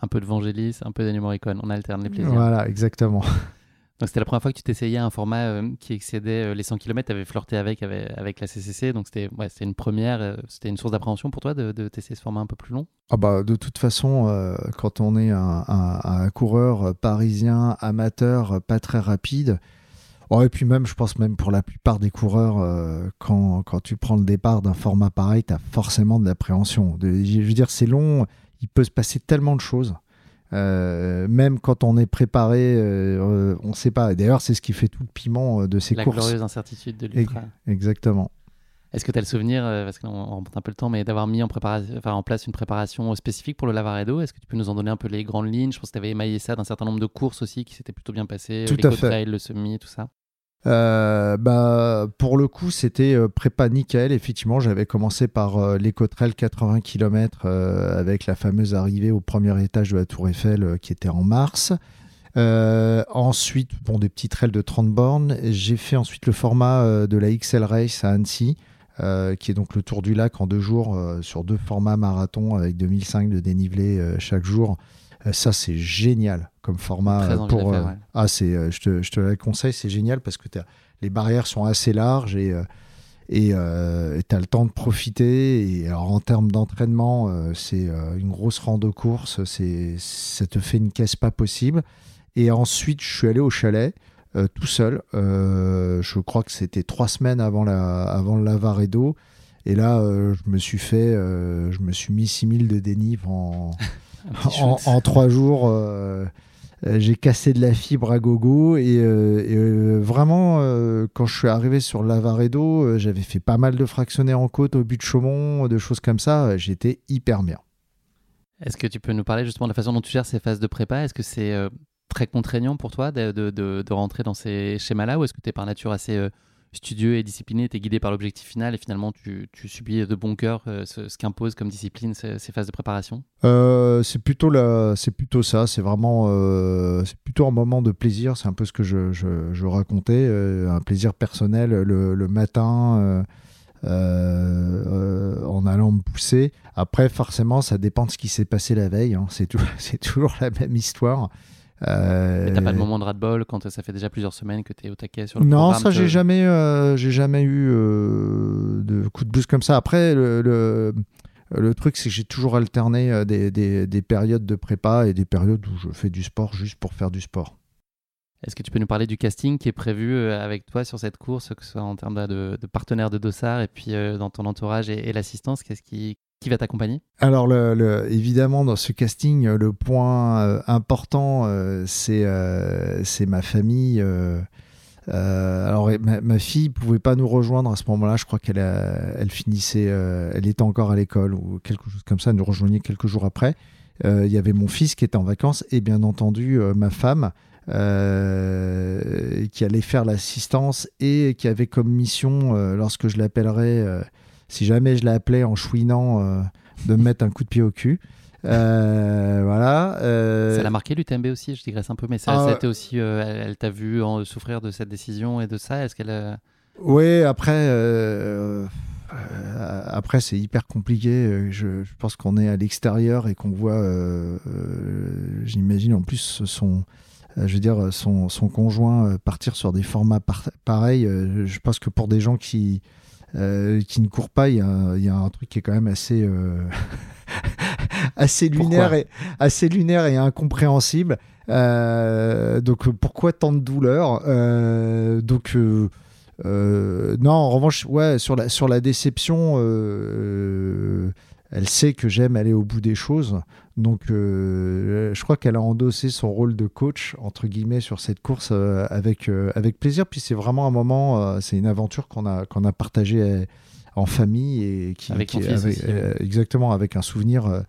Un peu de Vangelis, un peu d'Ennio Morricone, on alterne les plaisirs. Voilà, exactement. Donc c'était la première fois que tu t'essayais un format qui excédait les 100 km, tu avais flirté avec, avec, la CCC, donc c'était ouais, une première, c'était une source d'appréhension pour toi de, de, tester ce format un peu plus long? Ah bah, De toute façon, quand on est un, coureur parisien amateur, pas très rapide, et puis même, je pense même pour la plupart des coureurs, euh, quand, quand, tu prends le départ d'un format pareil, tu as forcément de l'appréhension. je veux dire, c'est long, il peut se passer tellement de choses. Euh, même quand on est préparé, euh, on ne sait pas. D'ailleurs, c'est ce qui fait tout le piment de ces courses. La glorieuse incertitude de l'ultra. Exactement. Est-ce que tu as le souvenir, parce qu'on remonte un peu le temps, mais d'avoir mis en, enfin, en place une préparation spécifique pour le Lavaredo Est-ce que tu peux nous en donner un peu les grandes lignes? Je pense que tu avais émaillé ça d'un certain nombre de courses aussi qui s'étaient plutôt bien passées. Tout à fait. le semi, tout ça. Euh, bah, pour le coup, c'était euh, prépa nickel. Effectivement, j'avais commencé par euh, 80 km euh, avec la fameuse arrivée au premier étage de la Tour Eiffel qui était en mars. ensuite, bon, des petits trails de 30 bornes. J'ai fait ensuite le format de la XL Race à Annecy, qui est donc le tour du lac en deux jours sur deux formats marathon avec 2005 de dénivelé chaque jour. Euh, ça, c'est génial comme format. pour, euh, ah, c'est, euh, je, te, je te le conseille, c'est génial parce que les barrières sont assez larges et et tu as le temps de profiter. Et alors, en termes d'entraînement, c'est une grosse rando course, c'est, ça te fait une caisse pas possible. Et ensuite, je suis allé au chalet tout seul. je crois que c'était trois semaines avant, la, avant le Lavaredo. Et là, je me suis fait, je me suis mis 6000 de dénive en, en, trois jours, euh, euh, j'ai cassé de la fibre à gogo. Et, euh, vraiment, quand je suis arrivé sur Lavaredo, j'avais fait pas mal de fractionnaires en côte au but de Chaumont, de choses comme ça. J'étais hyper bien. Est-ce que tu peux nous parler justement de la façon dont tu gères ces phases de prépa? Est-ce que c'est très contraignant pour toi de, de, de, rentrer dans ces schémas-là ou est-ce que tu es par nature assez studieux et discipliné, tu es guidé par l'objectif final et finalement tu, tu, subis de bon cœur euh, ce, ce qu'impose comme discipline ces, phases de préparation? Euh, C'est plutôt, plutôt ça, c'est vraiment euh, c'est plutôt un moment de plaisir, c'est un peu ce que je, je, racontais, un plaisir personnel le, le matin. en allant me pousser. Après, forcément, ça dépend de ce qui s'est passé la veille. Hein. C'est toujours la même histoire. Euh... t'as pas de moment de ras-de-bol quand ça fait déjà plusieurs semaines que tu es au taquet sur le non, programme ça, j'ai jamais, euh, j'ai jamais eu euh, de coup de boost comme ça. Après, le, le, truc, c'est que j'ai toujours alterné euh, des, des, des, périodes de prépa et des périodes où je fais du sport juste pour faire du sport. Est-ce que tu peux nous parler du casting qui est prévu avec toi sur cette course, que ce soit en termes de, de partenaires de dossard et puis dans ton entourage et, et l'assistance? Qu'est-ce qui, va t'accompagner? Alors, le, évidemment, dans ce casting, le point euh, important, euh, c'est euh, c'est ma famille. alors, ma, ma, fille pouvait pas nous rejoindre à ce moment-là. Je crois qu'elle elle finissait, elle était encore à l'école ou quelque chose comme ça. Nous rejoignait quelques jours après. Il y avait mon fils qui était en vacances et bien entendu ma femme. qui allait faire l'assistance et qui avait comme mission, lorsque je l'appellerai, si jamais je l'appelais en chouinant, euh, de me mettre un coup de pied au cul. Euh, voilà. Euh, ça l'a marqué l'UTMB aussi, je digresse un peu, mais ça, ah, aussi, elle, t'a vu en, souffrir de cette décision et de ça. Est-ce qu'elle Oui, après, après c'est hyper compliqué. Je, pense qu'on est à l'extérieur et qu'on voit, j'imagine en plus son, je veux dire, son, son conjoint partir sur des formats pareils. je pense que pour des gens qui euh, qui ne court pas, il y, a, un truc qui est quand même assez, euh, assez lunaire et assez lunaire et incompréhensible. donc pourquoi tant de douleur Donc non, en revanche, ouais, sur la sur la déception elle sait que j'aime aller au bout des choses. Donc, euh, je crois qu'elle a endossé son rôle de coach, entre guillemets, sur cette course euh, avec, euh, avec plaisir. Puis c'est vraiment un moment, c'est une aventure qu'on a, qu'on a partagée en famille et qui, avec exactement avec un souvenir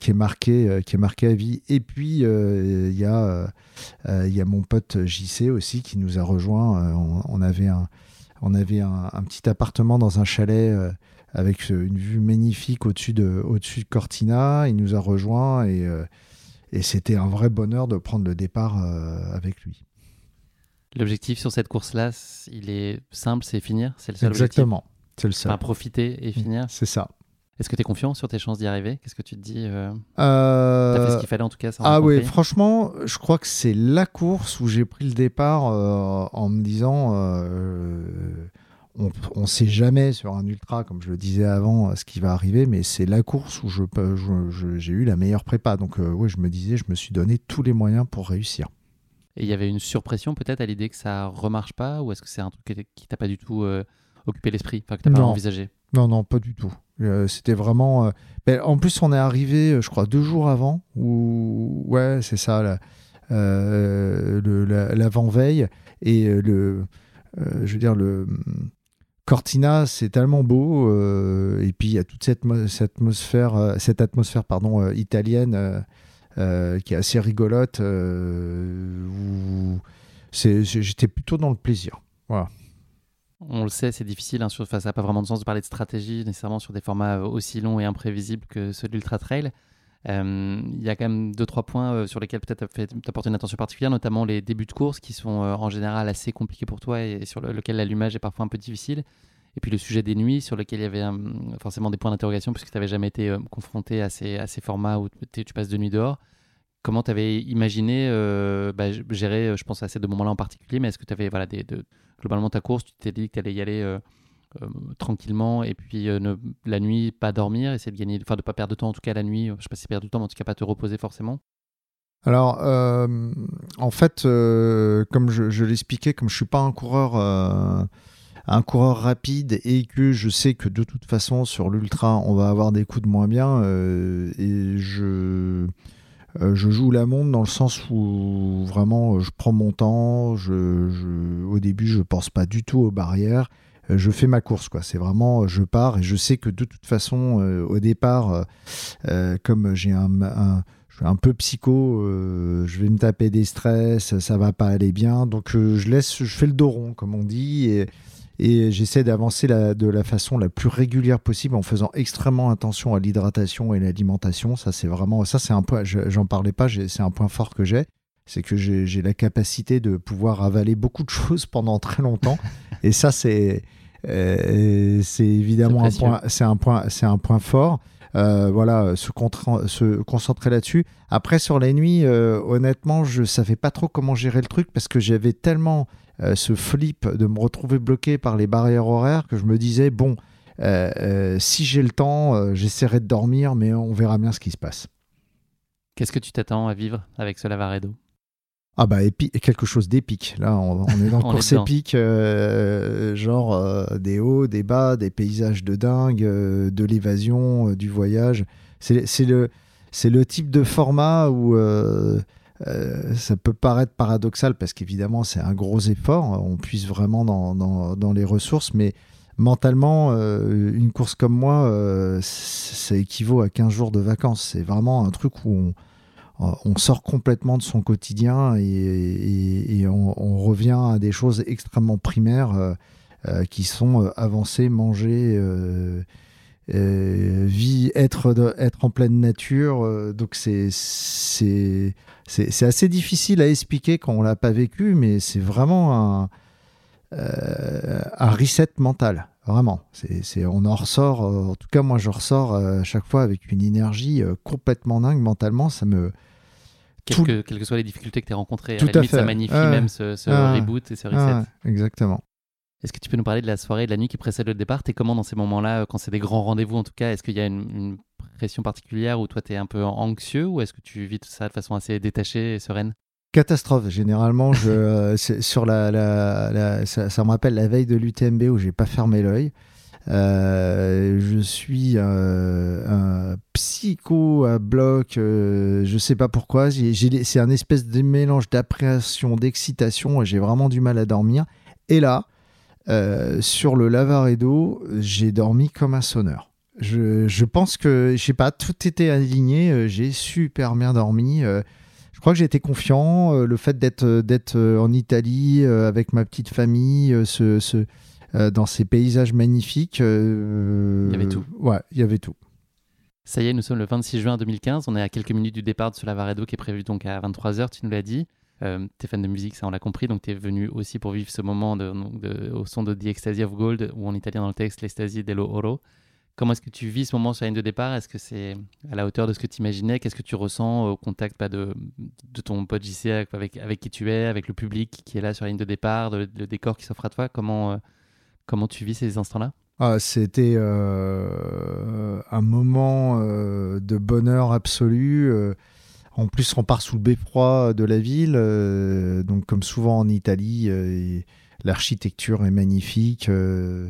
qui est marqué, qui est marqué à vie. Et puis il y a, il y a mon pote JC aussi qui nous a rejoint. On, avait un, on avait un, petit appartement dans un chalet avec une vue magnifique au-dessus de, au-dessus de Cortina. Il nous a rejoints et, euh, et c'était un vrai bonheur de prendre le départ euh, avec lui. L'objectif sur cette course-là, il est simple, c'est finir? C'est le seul Exactement, c'est le seul. Enfin, profiter et finir? C'est ça. Est-ce que tu es confiant sur tes chances d'y arriver? Qu'est-ce que tu te dis euh... T'as fait ce qu'il fallait en tout cas Ah oui, franchement, je crois que c'est la course où j'ai pris le départ en me disant on ne sait jamais sur un ultra, comme je le disais avant, ce qui va arriver, mais c'est la course où je, j'ai eu la meilleure prépa. Donc, euh, oui, je me disais, je me suis donné tous les moyens pour réussir. Et il y avait une surpression peut-être à l'idée que ça remarche pas, ou est-ce que c'est un truc qui t'a pas du tout euh, occupé l'esprit, enfin que t'as pas envisagé? Non, non, pas du tout. Euh, c'était vraiment. Ben, en plus, on est arrivé, je crois, deux jours avant, ou ouais, c'est ça, l'avant-veille, et le. je veux dire, le, Cortina, c'est tellement beau, euh, et puis il y a toute cette, atmosphère, euh, cette atmosphère pardon, euh, italienne qui est assez rigolote. J'étais plutôt dans le plaisir. On le sait, c'est difficile. Hein, ça n'a pas vraiment de sens de parler de stratégie nécessairement sur des formats aussi longs et imprévisibles que ceux de l'Ultra Trail. Euh, il y a quand même deux trois points euh, sur lesquels peut-être tu as porté une attention particulière, notamment les débuts de course qui sont euh, en général assez compliqués pour toi et, sur lequel l'allumage est parfois un peu difficile. Et puis le sujet des nuits, sur lequel il y avait forcément des points d'interrogation, puisque tu n'avais jamais été confronté à ces, à ces, formats où tu passes de nuit dehors. Comment tu avais imaginé bah, gérer, je pense à ces deux moments-là en particulier, mais est-ce que tu avais, voilà, globalement, ta course, tu t'es dit que tu allais y aller tranquillement et puis euh, ne, la nuit pas dormir, essayer de gagner, enfin de pas perdre de temps en tout cas la nuit, je sais pas si perdre du temps, mais en tout cas pas te reposer forcément. Alors, euh, en fait, comme je, l'expliquais, comme je suis pas un coureur, un coureur rapide et que je sais que de toute façon sur l'ultra on va avoir des coups de moins bien et je je joue la montre dans le sens où vraiment je prends mon temps. Je, au début, je pense pas du tout aux barrières. Euh, je fais ma course. quoi. C'est vraiment, euh, je pars et je sais que de toute façon, euh, au départ, comme j'ai un, je suis un peu psycho, je vais me taper des stress, ça va pas aller bien. Donc je laisse, je fais le dos rond, comme on dit, et, et j'essaie d'avancer de la façon la plus régulière possible en faisant extrêmement attention à l'hydratation et l'alimentation. Ça, c'est vraiment, ça, c'est un point, j'en parlais pas, c'est un point fort que j'ai. C'est que j'ai la capacité de pouvoir avaler beaucoup de choses pendant très longtemps. et ça, c'est euh, c'est évidemment un point, c'est un point, c'est un point fort. Euh, voilà, se, se concentrer là-dessus. Après, sur les nuits, euh, honnêtement, je savais pas trop comment gérer le truc parce que j'avais tellement ce flip de me retrouver bloqué par les barrières horaires que je me disais, bon, si j'ai le temps, j'essaierai de dormir, mais on verra bien ce qui se passe. Qu'est-ce que tu t'attends à vivre avec ce Lavaredo? Ah bah quelque chose d'épique. Là, on, est dans le course épique, euh, genre euh, des hauts, des bas, des paysages de dingue, euh, de l'évasion, du voyage. C'est le, le type de format où ça peut paraître paradoxal parce qu'évidemment c'est un gros effort. On puise vraiment dans, dans, dans les ressources, mais mentalement, une course comme moi, ça équivaut à 15 jours de vacances. C'est vraiment un truc où on on sort complètement de son quotidien et, on, revient à des choses extrêmement primaires euh, euh, qui sont avancer, manger, vie, être, être en pleine nature. donc c'est c'est assez difficile à expliquer quand on l'a pas vécu, mais c'est vraiment un, un reset mental. Vraiment, c'est, on en ressort. en tout cas, moi, je ressors à chaque fois avec une énergie complètement dingue mentalement. Ça me, quelles, que, soient les difficultés que tu as rencontrées. à la limite, ça magnifie même ce, reboot et ce reset. exactement. Est-ce que tu peux nous parler de la soirée et de la nuit qui précède le départ? T'es comment dans ces moments-là, euh, quand c'est des grands rendez-vous en tout cas? Est-ce qu'il y a une, pression particulière où toi tu es un peu anxieux ou est-ce que tu vis tout ça de façon assez détachée et sereine? Catastrophe. Généralement, je, sur la, ça, me rappelle la veille de l'UTMB où j'ai pas fermé l'œil. Je suis un psycho à bloc, je sais pas pourquoi. c'est un espèce de mélange d'appréhension, d'excitation. J'ai vraiment du mal à dormir. Et là, euh, sur le Lavaredo, j'ai dormi comme un sonneur. Je, pense que, je sais pas, tout était aligné, euh, j'ai super bien dormi. Euh, je crois que j'étais confiant. le fait d'être en Italie avec ma petite famille, ce, dans ces paysages magnifiques. il y avait tout. Ouais, il y avait tout. Ça y est, nous sommes le 26 juin 2015. On est à quelques minutes du départ de ce Lavaredo qui est prévu donc à 23h, tu nous l'as dit. Euh, tu es fan de musique, ça on l'a compris, donc tu es venu aussi pour vivre ce moment de, au son de The Ecstasy of Gold, ou en italien dans le texte, l'Ecstasy dello Oro. Comment est-ce que tu vis ce moment sur la ligne de départ? Est-ce que c'est à la hauteur de ce que tu imaginais Qu'est-ce que tu ressens au contact bah, de, de, ton pote JC avec, avec, qui tu es, avec le public qui est là sur la ligne de départ, le décor qui s'offre à toi? Comment, euh, comment tu vis ces instants-là ah, C'était euh, un moment de bonheur absolu. En plus, on part sous le beffroi de la ville, euh, donc comme souvent en Italie, euh, l'architecture est magnifique. Euh,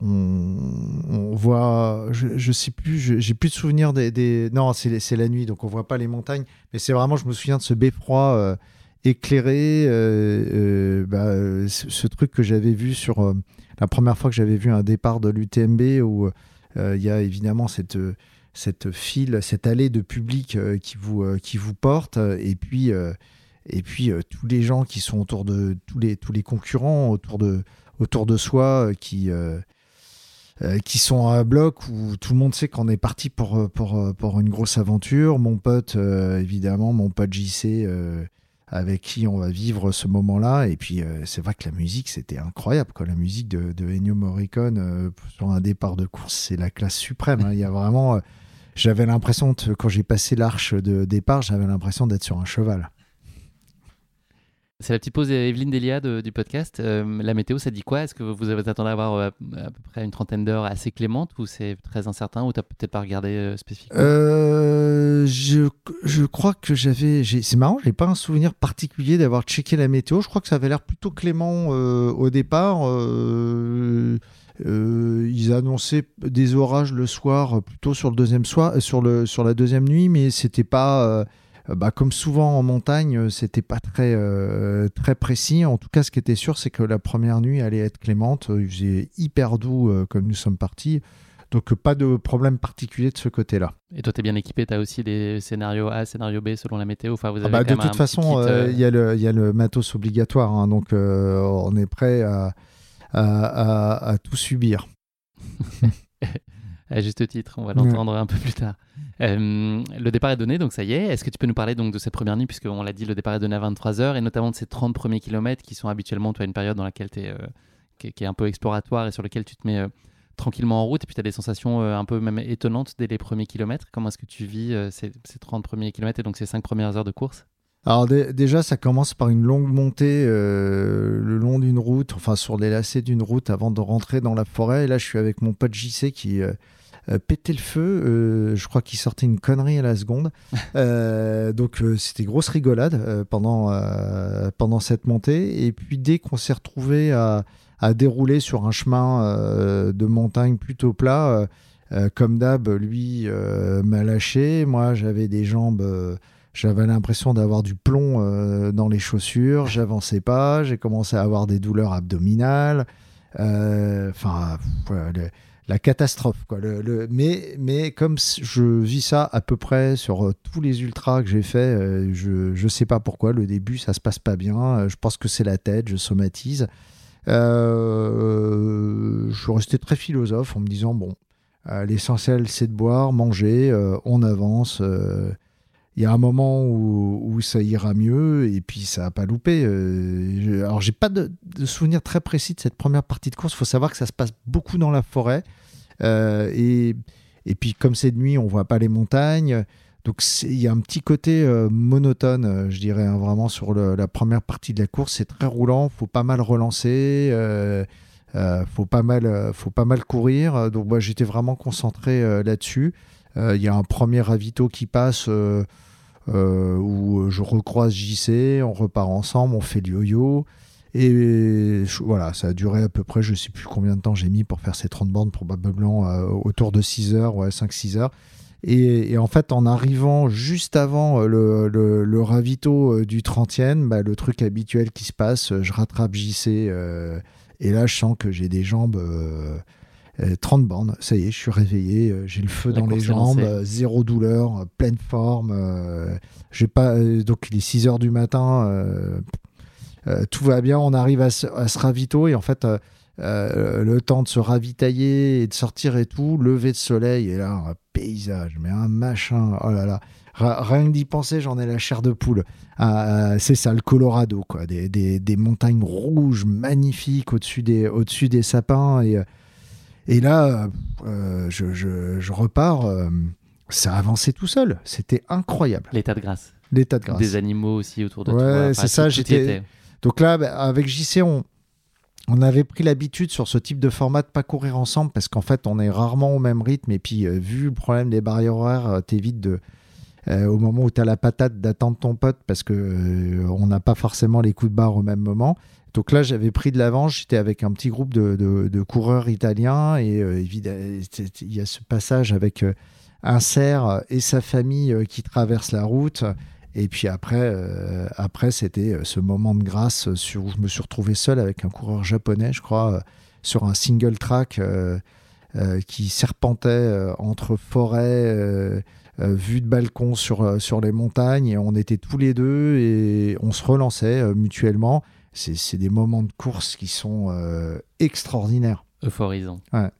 on, voit, je, ne sais plus, j'ai plus de souvenirs des. non, c'est la nuit, donc on voit pas les montagnes, mais c'est vraiment, je me souviens de ce beffroi éclairé, bah, ce, truc que j'avais vu sur la première fois que j'avais vu un départ de l'UTMB où il y a évidemment cette cette file, cette allée de public euh, qui, vous, euh, qui vous porte, et puis, euh, et puis tous les gens qui sont autour de tous les, tous les concurrents autour de, autour de soi qui, qui sont à bloc où tout le monde sait qu'on est parti pour, pour, pour, une grosse aventure. Mon pote, évidemment, mon pote JC avec qui on va vivre ce moment-là. Et puis, c'est vrai que la musique, c'était incroyable. Quoi. La musique de, de Ennio Morricone sur un départ de course, c'est la classe suprême. Hein. Il y a vraiment j'avais l'impression, quand j'ai passé l'arche de départ, j'avais l'impression d'être sur un cheval. C'est la petite pause Evelyne Delia du podcast. Euh, la météo, ça dit quoi? Est-ce que vous avez attendu à avoir euh, à peu près une trentaine d'heures assez clémentes ou c'est très incertain ou tu n'as peut-être pas regardé euh, spécifiquement? Je, je, crois que j'avais. C'est marrant, je n'ai pas un souvenir particulier d'avoir checké la météo. Je crois que ça avait l'air plutôt clément au départ. Ils annonçaient des orages le soir, plutôt sur le deuxième soir, sur le sur la deuxième nuit, mais c'était pas bah, comme souvent en montagne, c'était pas très euh, très précis. En tout cas, ce qui était sûr, c'est que la première nuit allait être clémente. Il faisait hyper doux comme nous sommes partis. Donc pas de problème particulier de ce côté-là. Et toi, tu es bien équipé, tu as aussi des scénarios A, scénario B selon la météo. Enfin, vous ah bah, de toute façon, il y, a le matos obligatoire, hein. donc on est prêt à, à, tout subir. à juste titre, on va l'entendre un peu plus tard. Euh, le départ est donné, donc ça y est. Est-ce que tu peux nous parler donc de cette première nuit, puisqu'on l'a dit, le départ est donné à 23h, et notamment de ces 30 premiers kilomètres qui sont habituellement toi, une période dans laquelle tu es, euh, qui, est un peu exploratoire et sur lequel tu te mets euh, tranquillement en route, et puis tu as des sensations un peu même étonnantes dès les premiers kilomètres. Comment est-ce que tu vis ces, ces, 30 premiers kilomètres et donc ces 5 premières heures de course? Alors déjà, ça commence par une longue montée le long d'une route, enfin sur les lacets d'une route avant de rentrer dans la forêt. Et là, je suis avec mon pote JC qui euh, pétait le feu. je crois qu'il sortait une connerie à la seconde. donc c'était grosse rigolade pendant, pendant cette montée. Et puis dès qu'on s'est retrouvé à, à, dérouler sur un chemin de montagne plutôt plat, comme d'hab, lui m'a lâché. Moi, j'avais des jambes j'avais l'impression d'avoir du plomb euh, dans les chaussures, j'avançais pas, j'ai commencé à avoir des douleurs abdominales. Euh, enfin, la catastrophe. Quoi. Le, mais, mais comme je vis ça à peu près sur euh, tous les ultras que j'ai fait, je ne sais pas pourquoi. Le début, ça se passe pas bien. Je pense que c'est la tête, je somatise. je suis resté très philosophe en me disant bon, l'essentiel c'est de boire, manger, on avance il y a un moment où, ça ira mieux et puis ça n'a pas loupé. Euh, alors, j'ai pas de, souvenir très précis de cette première partie de course. Il faut savoir que ça se passe beaucoup dans la forêt. Euh, et, et, puis, comme c'est de nuit, on voit pas les montagnes. Donc, il y a un petit côté euh, monotone, euh, je dirais, hein, vraiment sur la première partie de la course. C'est très roulant, faut pas mal relancer. faut pas mal, faut pas mal courir. Donc, moi, j'étais vraiment concentré là-dessus. Il y a un premier ravito qui passe où je recroise JC, on repart ensemble, on fait du yo-yo. Et voilà, ça a duré à peu près, je sais plus combien de temps j'ai mis pour faire ces 30 bandes, probablement autour de 6 heures, ouais, 5-6 heures. Et, en fait, en arrivant juste avant euh, le, ravito euh, du 30e, bah, le truc habituel qui se passe, euh, je rattrape JC. et là, je sens que j'ai des jambes. 30 bandes, ça y est, je suis réveillé, j'ai le feu dans les jambes, zéro douleur, pleine forme. j'ai pas, donc il est 6 heures du matin, tout va bien, on arrive à ce, à ce ravito et en fait, euh, le temps de se ravitailler et de sortir et tout, lever de soleil, et là, un paysage, mais un machin, oh là là. Rien que d'y penser, j'en ai la chair de poule. Ah, euh, c'est ça, le Colorado, quoi. Des, des, montagnes rouges magnifiques au-dessus des, au des sapins. Et, et là, euh, je, je, repars. ça a avancé tout seul. C'était incroyable. L'état de grâce. L'état de grâce. Des animaux aussi autour de toi. Ouais, c'est ça. J'étais. Donc là, bah, avec JC, on, on avait pris l'habitude sur ce type de format de pas courir ensemble parce qu'en fait on est rarement au même rythme. Et puis euh, vu le problème des barrières horaires, euh, t'évites de euh, au moment où tu as la patate d'attendre ton pote parce que on n'a pas forcément les coups de barre au même moment. Donc là j'avais pris de l'avance, j'étais avec un petit groupe de, coureurs italiens et il y a ce passage avec un cerf et sa famille qui traversent la route et puis après, euh, après c'était euh, ce moment de grâce sur, où je me suis retrouvé seul avec un coureur japonais, je crois, euh, sur un single track qui serpentait entre forêts, vue de balcon sur, sur les montagnes. Et on était tous les deux et on se relançait mutuellement. C'est des moments de course qui sont extraordinaires. Euphorisants. Ouais.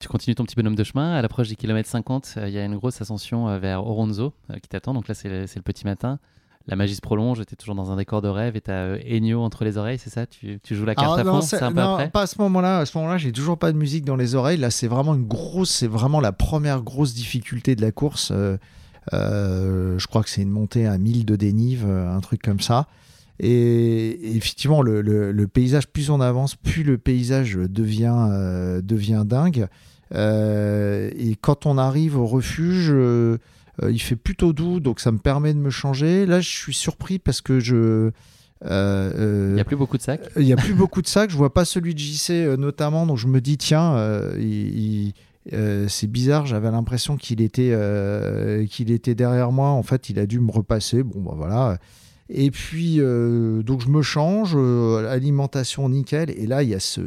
Tu continues ton petit bonhomme de chemin. À l'approche des kilomètres 50, euh, il y a une grosse ascension euh, vers Oronzo euh, qui t'attend. Donc là, c'est le, petit matin. La magie se prolonge, tu es toujours dans un décor de rêve et tu as Ennio entre les oreilles, c'est ça? Tu, joues la carte ah, à fond? C'est un peu après? Pas à ce moment-là. À ce moment-là, j'ai toujours pas de musique dans les oreilles. Là, c'est vraiment une grosse, c'est vraiment la première grosse difficulté de la course. je crois que c'est une montée à 1000 de dénive, un truc comme ça. Et, effectivement, le, paysage, plus on avance, plus le paysage devient, devient dingue. Euh, et quand on arrive au refuge, euh, euh, il fait plutôt doux, donc ça me permet de me changer. Là, je suis surpris parce que je. il n'y a plus beaucoup de sacs. Il n'y a plus beaucoup de sacs. Je vois pas celui de JC notamment, donc je me dis tiens, c'est bizarre. J'avais l'impression qu'il était, qu'il était derrière moi. En fait, il a dû me repasser. Bon, bah voilà. Et puis, euh, donc je me change, euh, alimentation nickel. Et là, il y a ce,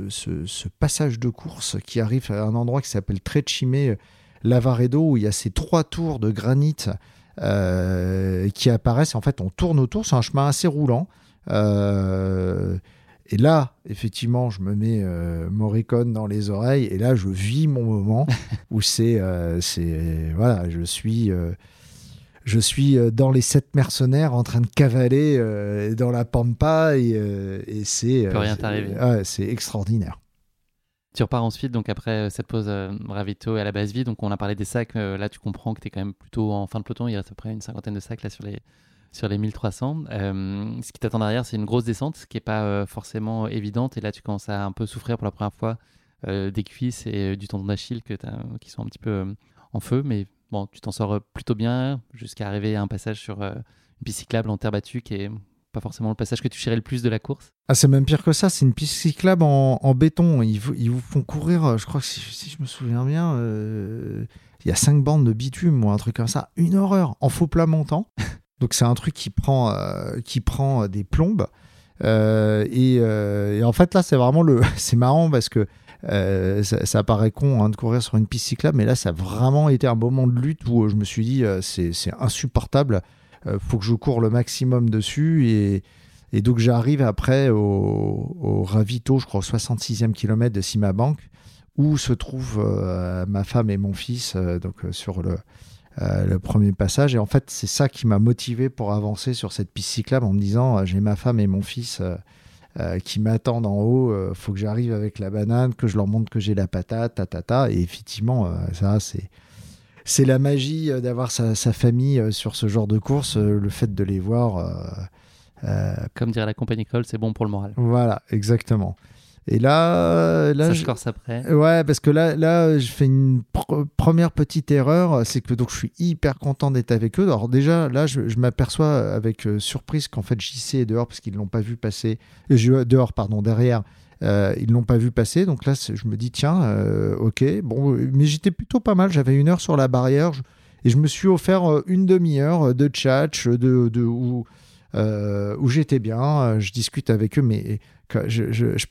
passage de course qui arrive à un endroit qui s'appelle Trecime Lavaredo, où il y a ces trois tours de granit euh, qui apparaissent. En fait, on tourne autour, c'est un chemin assez roulant. et là, effectivement, je me mets Morricone dans les oreilles. Et là, je vis mon moment où c'est. voilà, je suis je suis euh, dans les sept mercenaires en train de cavaler euh, dans la pampa et, euh, et c'est rien c'est extraordinaire. Tu repars ensuite, donc après cette pause ravito et à la base vie, donc on a parlé des sacs, là tu comprends que tu es quand même plutôt en fin de peloton, il reste à peu près une cinquantaine de sacs là sur les, sur les 1300. ce qui t'attend derrière, c'est une grosse descente qui n'est pas forcément évidente, et là tu commences à un peu souffrir pour la première fois des cuisses et du tendon d'Achille qui sont un petit peu en feu, mais bon, tu t'en sors euh, plutôt bien jusqu'à arriver à un passage sur euh, une piste cyclable en terre battue qui est pas forcément le passage que tu chérais le plus de la course. Ah, c'est même pire que ça, c'est une piste cyclable en, béton. Ils, ils, vous font courir, euh, je crois que si, je me souviens bien, il y a cinq bandes de bitume ou un truc comme ça. Une horreur, en faux plat montant. Donc c'est un truc qui prend, qui prend des plombes. Et, et, en fait là c'est vraiment le... c'est marrant parce que euh, ça, paraît con hein, de courir sur une piste cyclable, mais là, ça a vraiment été un moment de lutte où euh, je me suis dit, euh, c'est insupportable, faut que je cours le maximum dessus. Et, donc, j'arrive après au, au, ravito, je crois, au 66e kilomètre de Simabank, où se trouvent ma femme et mon fils, donc sur le, le premier passage. Et en fait, c'est ça qui m'a motivé pour avancer sur cette piste cyclable en me disant j'ai ma femme et mon fils euh, qui m'attendent en haut. Euh, faut que j'arrive avec la banane, que je leur montre que j'ai la patate, ta, ta, ta. Et effectivement, euh, ça, c'est. C'est la magie d'avoir sa, famille sur ce genre de course, le fait de les voir. Comme dirait la compagnie Cole, c'est bon pour le moral. Voilà, exactement. Et là, là ça je- se corse après. Ouais, parce que là, là, je fais une pr- première petite erreur, c'est que donc je suis hyper content d'être avec eux. Alors déjà, là, je, je m'aperçois avec euh, surprise qu'en fait JC est dehors parce qu'ils l'ont pas vu passer. Euh, je- dehors, pardon, derrière. Euh, ils l'ont pas vu passer, donc là je me dis tiens, euh, ok, bon, euh, mais j'étais plutôt pas mal. J'avais une heure sur la barrière je- et je me suis offert euh, une demi-heure de chat, de, de où, euh, où j'étais bien. euh, Je discute avec eux, mais je,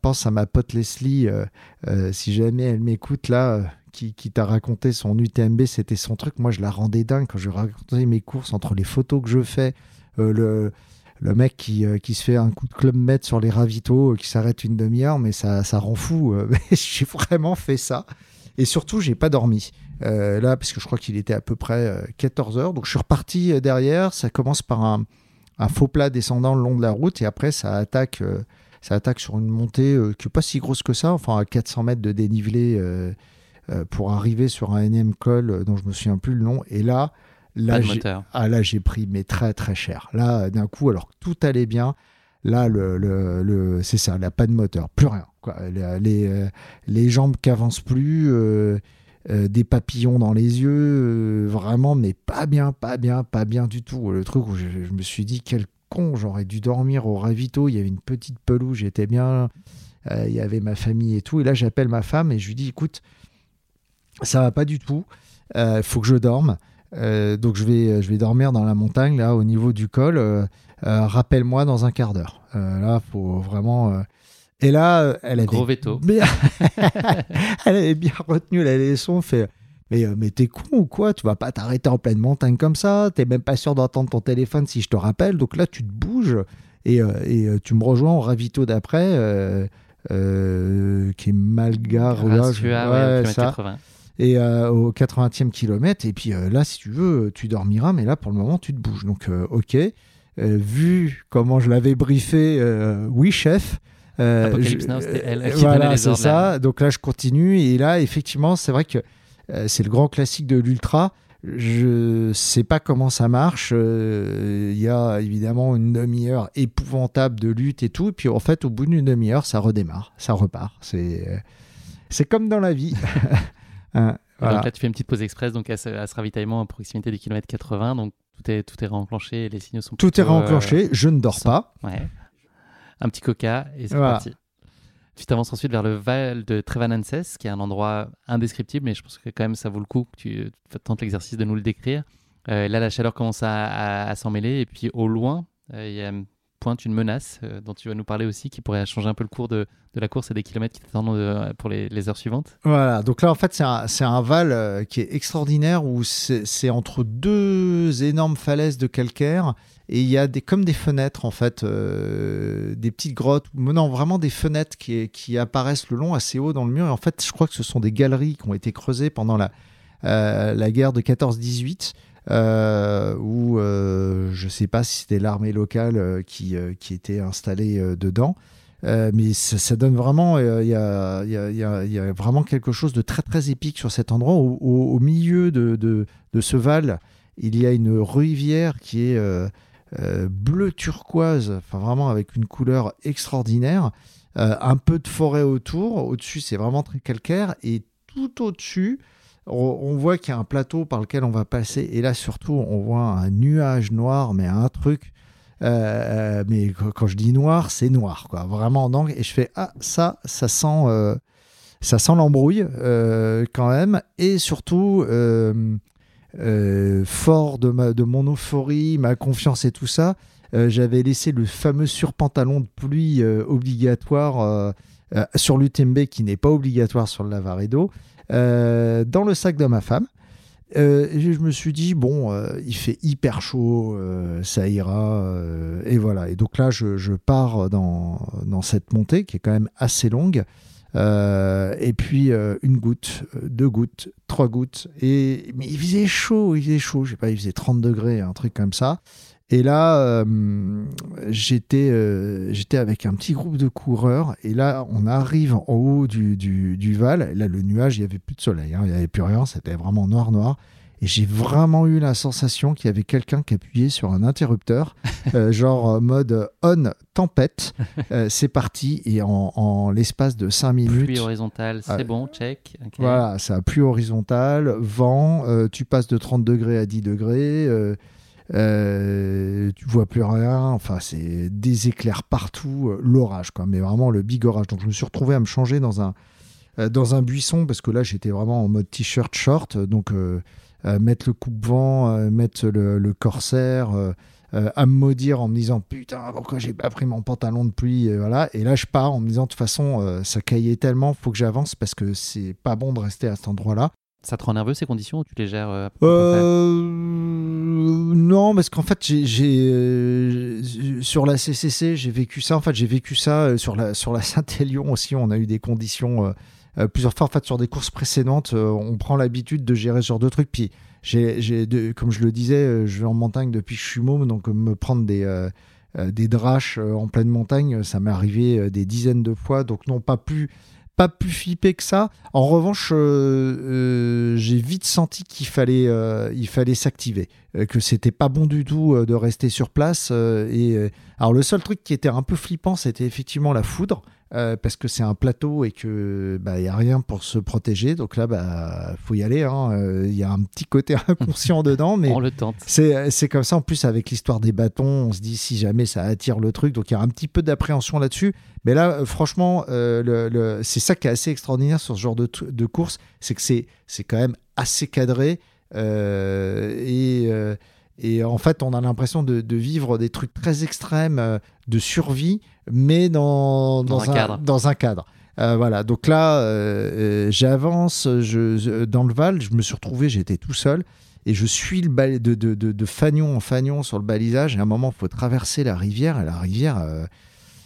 pense, à ma, pote Leslie. euh, si jamais elle m'écoute là, qui, t'a raconté son UTMB, c'était son truc. Moi, je la rendais dingue quand je racontais mes courses entre les photos que je fais, le, mec qui, se fait un coup de club med sur les ravitaux, qui s'arrête une demi-heure, mais ça, rend fou. euh, j'ai vraiment fait ça. Et surtout, j'ai pas dormi. Là, parce que je crois qu'il était à peu près 14 heures. Donc, je suis reparti derrière. Ça commence par un, un faux plat descendant le long de la route et après, ça attaque. euh, ça attaque sur une montée euh, qui n'est pas si grosse que ça, enfin à 400 mètres de dénivelé euh, pour arriver sur un énième col dont je me souviens plus le nom. Et là, là, j'ai, ah, là j'ai pris mais très très cher. Là, d'un coup, alors que tout allait bien, là, le, le, le- c'est ça, pas de moteur, plus rien. Quoi. Les, les, les jambes qui avancent plus, euh, des papillons dans les yeux, euh, vraiment, mais pas bien, pas bien, pas bien du tout. Le truc où je, me suis dit, quel con, j'aurais dû dormir au ravito. Il y avait une petite pelouse, j'étais bien. Euh, il y avait ma famille et tout. Et là, j'appelle ma femme et je lui dis, écoute, ça va pas du tout. Il faut que je dorme. Donc je vais, dormir dans la montagne, là, au niveau du col. Rappelle-moi dans un quart d'heure. Là, faut vraiment. Et là, euh, elle avait Gros veto. bien... elle avait bien retenu la leçon. Fait, mais, euh, mais t'es con ou quoi? Tu vas pas t'arrêter en pleine montagne comme ça. T'es même pas sûr d'entendre ton téléphone si je te rappelle. Donc là, tu te bouges et, euh, et tu me rejoins au ravito d'après, euh, euh, qui est Malgar. là, je- ouais, ouais, au kilomètre ça. 80. Et euh, au 80e kilomètre. Et puis là, si tu veux, tu dormiras. Mais là, pour le moment, tu te bouges. Donc, ok. Vu comment je l'avais briefé, oui, chef. Euh, Apocalypse je- Now, c'était elle euh, qui Voilà, les c'est ça. Donc là, je continue. Et là, effectivement, c'est vrai que euh, c'est le grand classique de l'ultra. Je sais pas comment ça marche. Euh, Il y a évidemment une demi-heure épouvantable de lutte et tout. Et puis en fait, au bout d'une demi-heure, ça redémarre, ça repart. C'est c'est comme dans la vie. Hein, voilà. Donc là, tu fais une petite pause express donc à ce, à ce ravitaillement à proximité des kilomètres 80. Donc tout est, tout est réenclenché les signaux sont Tout est euh, réenclenché. Je ne dors pas. Ouais. Un petit coca et c'est Voilà. parti. Tu t'avances ensuite vers le Val de Trevanenses, qui est un endroit indescriptible, mais je pense que quand même ça vaut le coup que tu tentes l'exercice de nous le décrire. Euh, là, la chaleur commence à, à- à s'en mêler, et puis au loin, euh, il y a pointe une menace euh, dont tu vas nous parler aussi, qui pourrait changer un peu le cours de, la course et des kilomètres qui t'attendent euh, pour les, heures suivantes. Voilà, donc là en fait c'est un, val euh, qui est extraordinaire où c'est entre deux énormes falaises de calcaire et il y a des, comme des fenêtres en fait, des petites grottes, non vraiment des fenêtres qui, apparaissent le long assez haut dans le mur. Et en fait je crois que ce sont des galeries qui ont été creusées pendant la, guerre de 14-18 euh, où euh, je sais pas si c'était l'armée locale euh, qui, euh, était installée euh, dedans. Euh, mais ça, donne vraiment, euh, il y, a, vraiment quelque chose de très très épique sur cet endroit. Au, milieu de, ce val, il y a une rivière qui est euh, euh, bleu turquoise, enfin vraiment avec une couleur extraordinaire. Euh, un peu de forêt autour. Au-dessus, c'est vraiment très calcaire. Et tout au-dessus, on, voit qu'il y a un plateau par lequel on va passer. Et là, surtout, on voit un nuage noir, mais un truc. Euh, mais qu- quand je dis noir, c'est noir, quoi. Vraiment en angle. Et je fais ah ça, ça sent, euh, ça sent l'embrouille euh, quand même. Et surtout, euh, euh, fort de, ma, de mon euphorie, ma confiance et tout ça, euh, j'avais laissé le fameux surpantalon de pluie euh, obligatoire euh, euh, sur l'UTMB qui n'est pas obligatoire sur le Lavaredo euh, dans le sac de ma femme. Euh, je me suis dit, bon, euh, il fait hyper chaud, ça ira. et voilà. Et donc là, je, pars dans, cette montée qui est quand même assez longue. Et puis une goutte, deux gouttes, trois gouttes. Et, mais il faisait chaud, il faisait chaud. Je sais pas, il faisait 30 degrés, un truc comme ça. Et là, euh, j'étais euh, j'étais avec un petit groupe de coureurs. Et là, on arrive en haut du, du, du Val. Et là, le nuage, il n'y avait plus de soleil. hein, il n'y avait plus rien. C'était vraiment noir, noir. Et j'ai vraiment eu la sensation qu'il y avait quelqu'un qui appuyait sur un interrupteur, euh, genre mode on tempête. Euh, c'est parti et en, l'espace de 5 minutes. Pluie horizontale, c'est bon, check. Voilà, ça a pluie horizontale, vent, tu passes de 30 degrés à 10 degrés. Euh, tu vois plus rien, enfin c'est des éclairs partout, euh, l'orage quoi, mais vraiment le big orage. Donc je me suis retrouvé à me changer dans un, euh, dans un buisson parce que là j'étais vraiment en mode t-shirt short, donc mettre le coupe-vent, mettre le, corsaire, à me maudire en me disant putain pourquoi j'ai pas pris mon pantalon de pluie, et voilà. Et là je pars en me disant de toute façon ça caillait tellement, faut que j'avance parce que c'est pas bon de rester à cet endroit-là. Ça te rend nerveux ces conditions ou tu les gères euh, euh Non, parce qu'en fait, j'ai euh, sur la CCC, j'ai vécu ça. En fait, j'ai vécu ça sur la sur la Saint-Élion aussi. On a eu des conditions plusieurs fois. En fait, sur des courses précédentes, on prend l'habitude de gérer ce genre de trucs. Puis, j'ai, comme je le disais, je vais en montagne depuis que je suis môme, donc me prendre des des draches en pleine montagne, ça m'est arrivé des dizaines de fois. Donc, non, pas plus pas plus flippé que ça. En revanche, euh, euh, j'ai vite senti qu'il fallait, euh, il fallait s'activer, que c'était pas bon du tout de rester sur place. et alors le seul truc qui était un peu flippant, c'était effectivement la foudre. Euh, parce que c'est un plateau et que bah il y a rien pour se protéger. Donc là bah faut y aller hein. euh, il y a un petit côté inconscient dedans mais on le tente. c'est comme ça. En plus avec l'histoire des bâtons on se dit si jamais ça attire le truc. Donc il y a un petit peu d'appréhension là-dessus. Mais là euh, franchement le, c'est ça qui est assez extraordinaire sur ce genre de, de course c'est que c'est c'est quand même assez cadré. Et et en fait, on a l'impression de, vivre des trucs très extrêmes de survie, mais dans, dans, un, cadre. Dans un cadre. Euh, voilà, donc là, euh, j'avance je, dans le Val, je me suis retrouvé, j'étais tout seul, et je suis le de, de, de, fagnon en fagnon sur le balisage, et à un moment, il faut traverser la rivière, et la rivière,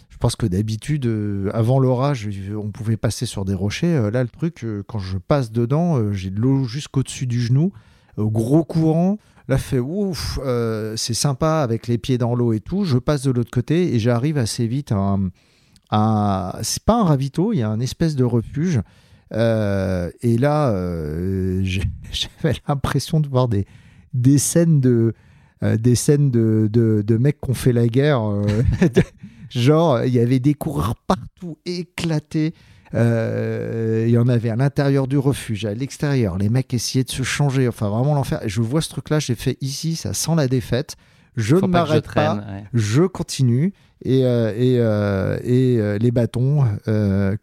je pense que d'habitude, avant l'orage, on pouvait passer sur des rochers. là, le truc, quand je passe dedans, j'ai de l'eau jusqu'au-dessus du genou, gros courant, Là, fait ouf, euh, c'est sympa avec les pieds dans l'eau et tout. Je passe de l'autre côté et j'arrive assez vite à, un, c'est pas un ravito, il y a un espèce de refuge. Euh, et là, euh, j'avais l'impression de voir des, scènes de scènes de, de, de, mecs qui ont fait la guerre. genre, il y avait des coureurs partout éclatés. Euh, il y en avait à l'intérieur du refuge, à l'extérieur. Les mecs essayaient de se changer. Enfin, vraiment l'enfer. Je vois ce truc-là, j'ai fait ici, ça sent la défaite. Je ne m'arrête pas, je continue. Et, euh, et, euh, et les bâtons,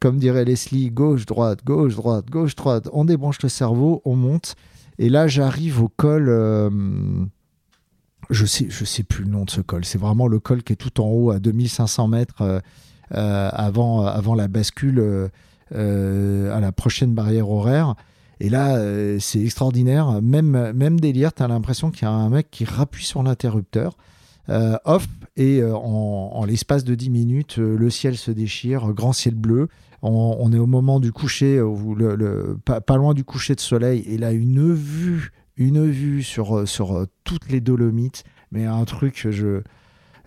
comme dirait Leslie, gauche, droite, gauche, droite, gauche, droite. On débranche le cerveau, on monte. Et là, j'arrive au col je sais, je sais plus le nom de ce col. C'est vraiment le col qui est tout en haut à 2500 mètres. Euh, avant, avant la bascule euh, à la prochaine barrière horaire. Et là, euh, c'est extraordinaire. Même, même délire, tu as l'impression qu'il y a un mec qui rappuie sur l'interrupteur. off, et en, l'espace de 10 minutes, le ciel se déchire, grand ciel bleu. On, est au moment du coucher, le, pas, loin du coucher de soleil, et là, une vue, une vue sur, sur toutes les Dolomites, mais un truc, je,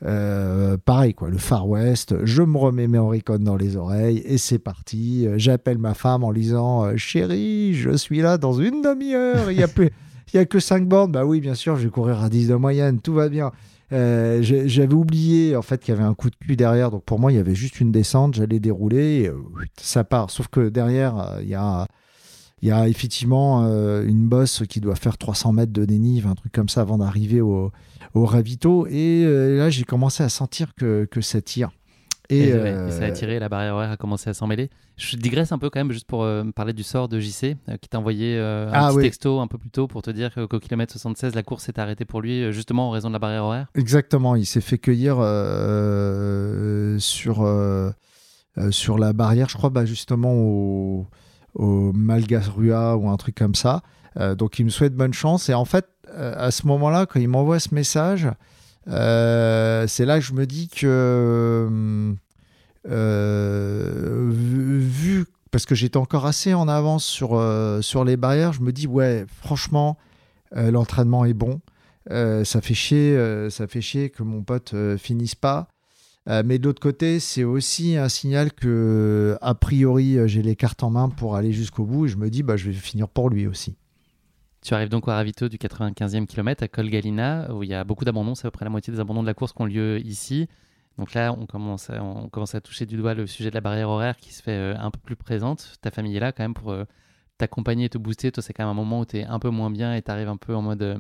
euh, pareil, quoi, le Far West, je me remets mes Oricon dans les oreilles et c'est parti. J'appelle ma femme en disant euh, Chérie, je suis là dans une demi-heure, il n'y a, plus, y a que 5 bornes. Bah oui, bien sûr, je vais courir à 10 de moyenne, tout va bien. Euh, j'avais oublié en fait qu'il y avait un coup de cul derrière, donc pour moi il y avait juste une descente, j'allais dérouler, ça part. Sauf que derrière il y a il y a effectivement une bosse qui doit faire 300 mètres de dénive, un truc comme ça avant d'arriver au, au ravito. Et euh, là, j'ai commencé à sentir que, que ça tire. Et, euh, ça a tiré, la barrière horaire a commencé à s'en mêler. Je digresse un peu quand même juste pour euh, parler du sort de JC qui t'a envoyé un ah petit texto un peu plus tôt pour te dire qu'au kilomètre 76 la course s'est arrêtée pour lui justement en raison de la barrière horaire? Exactement, il s'est fait cueillir sur, sur la barrière, je crois bah, justement au, au Malgasrua ou un truc comme ça. donc il me souhaite bonne chance et en fait euh, à ce moment-là, quand il m'envoie ce message, euh, c'est là que je me dis que, euh, vu, parce que j'étais encore assez en avance sur, sur les barrières, je me dis, ouais, franchement, l'entraînement est bon. ça, fait chier, ça fait chier que mon pote finisse pas. Mais de l'autre côté, c'est aussi un signal que, a priori, j'ai les cartes en main pour aller jusqu'au bout et je me dis, bah, je vais finir pour lui aussi. Tu arrives donc au ravito du 95e kilomètre à Col Galina, où il y a beaucoup d'abandons, c'est à peu près la moitié des abandons de la course qui ont lieu ici. Donc là, on commence, à, on commence à toucher du doigt le sujet de la barrière horaire qui se fait euh, un peu plus présente. Ta famille est là quand même pour euh, t'accompagner et te booster. Toi, c'est quand même un moment où tu es un peu moins bien et tu arrives un peu en mode, euh,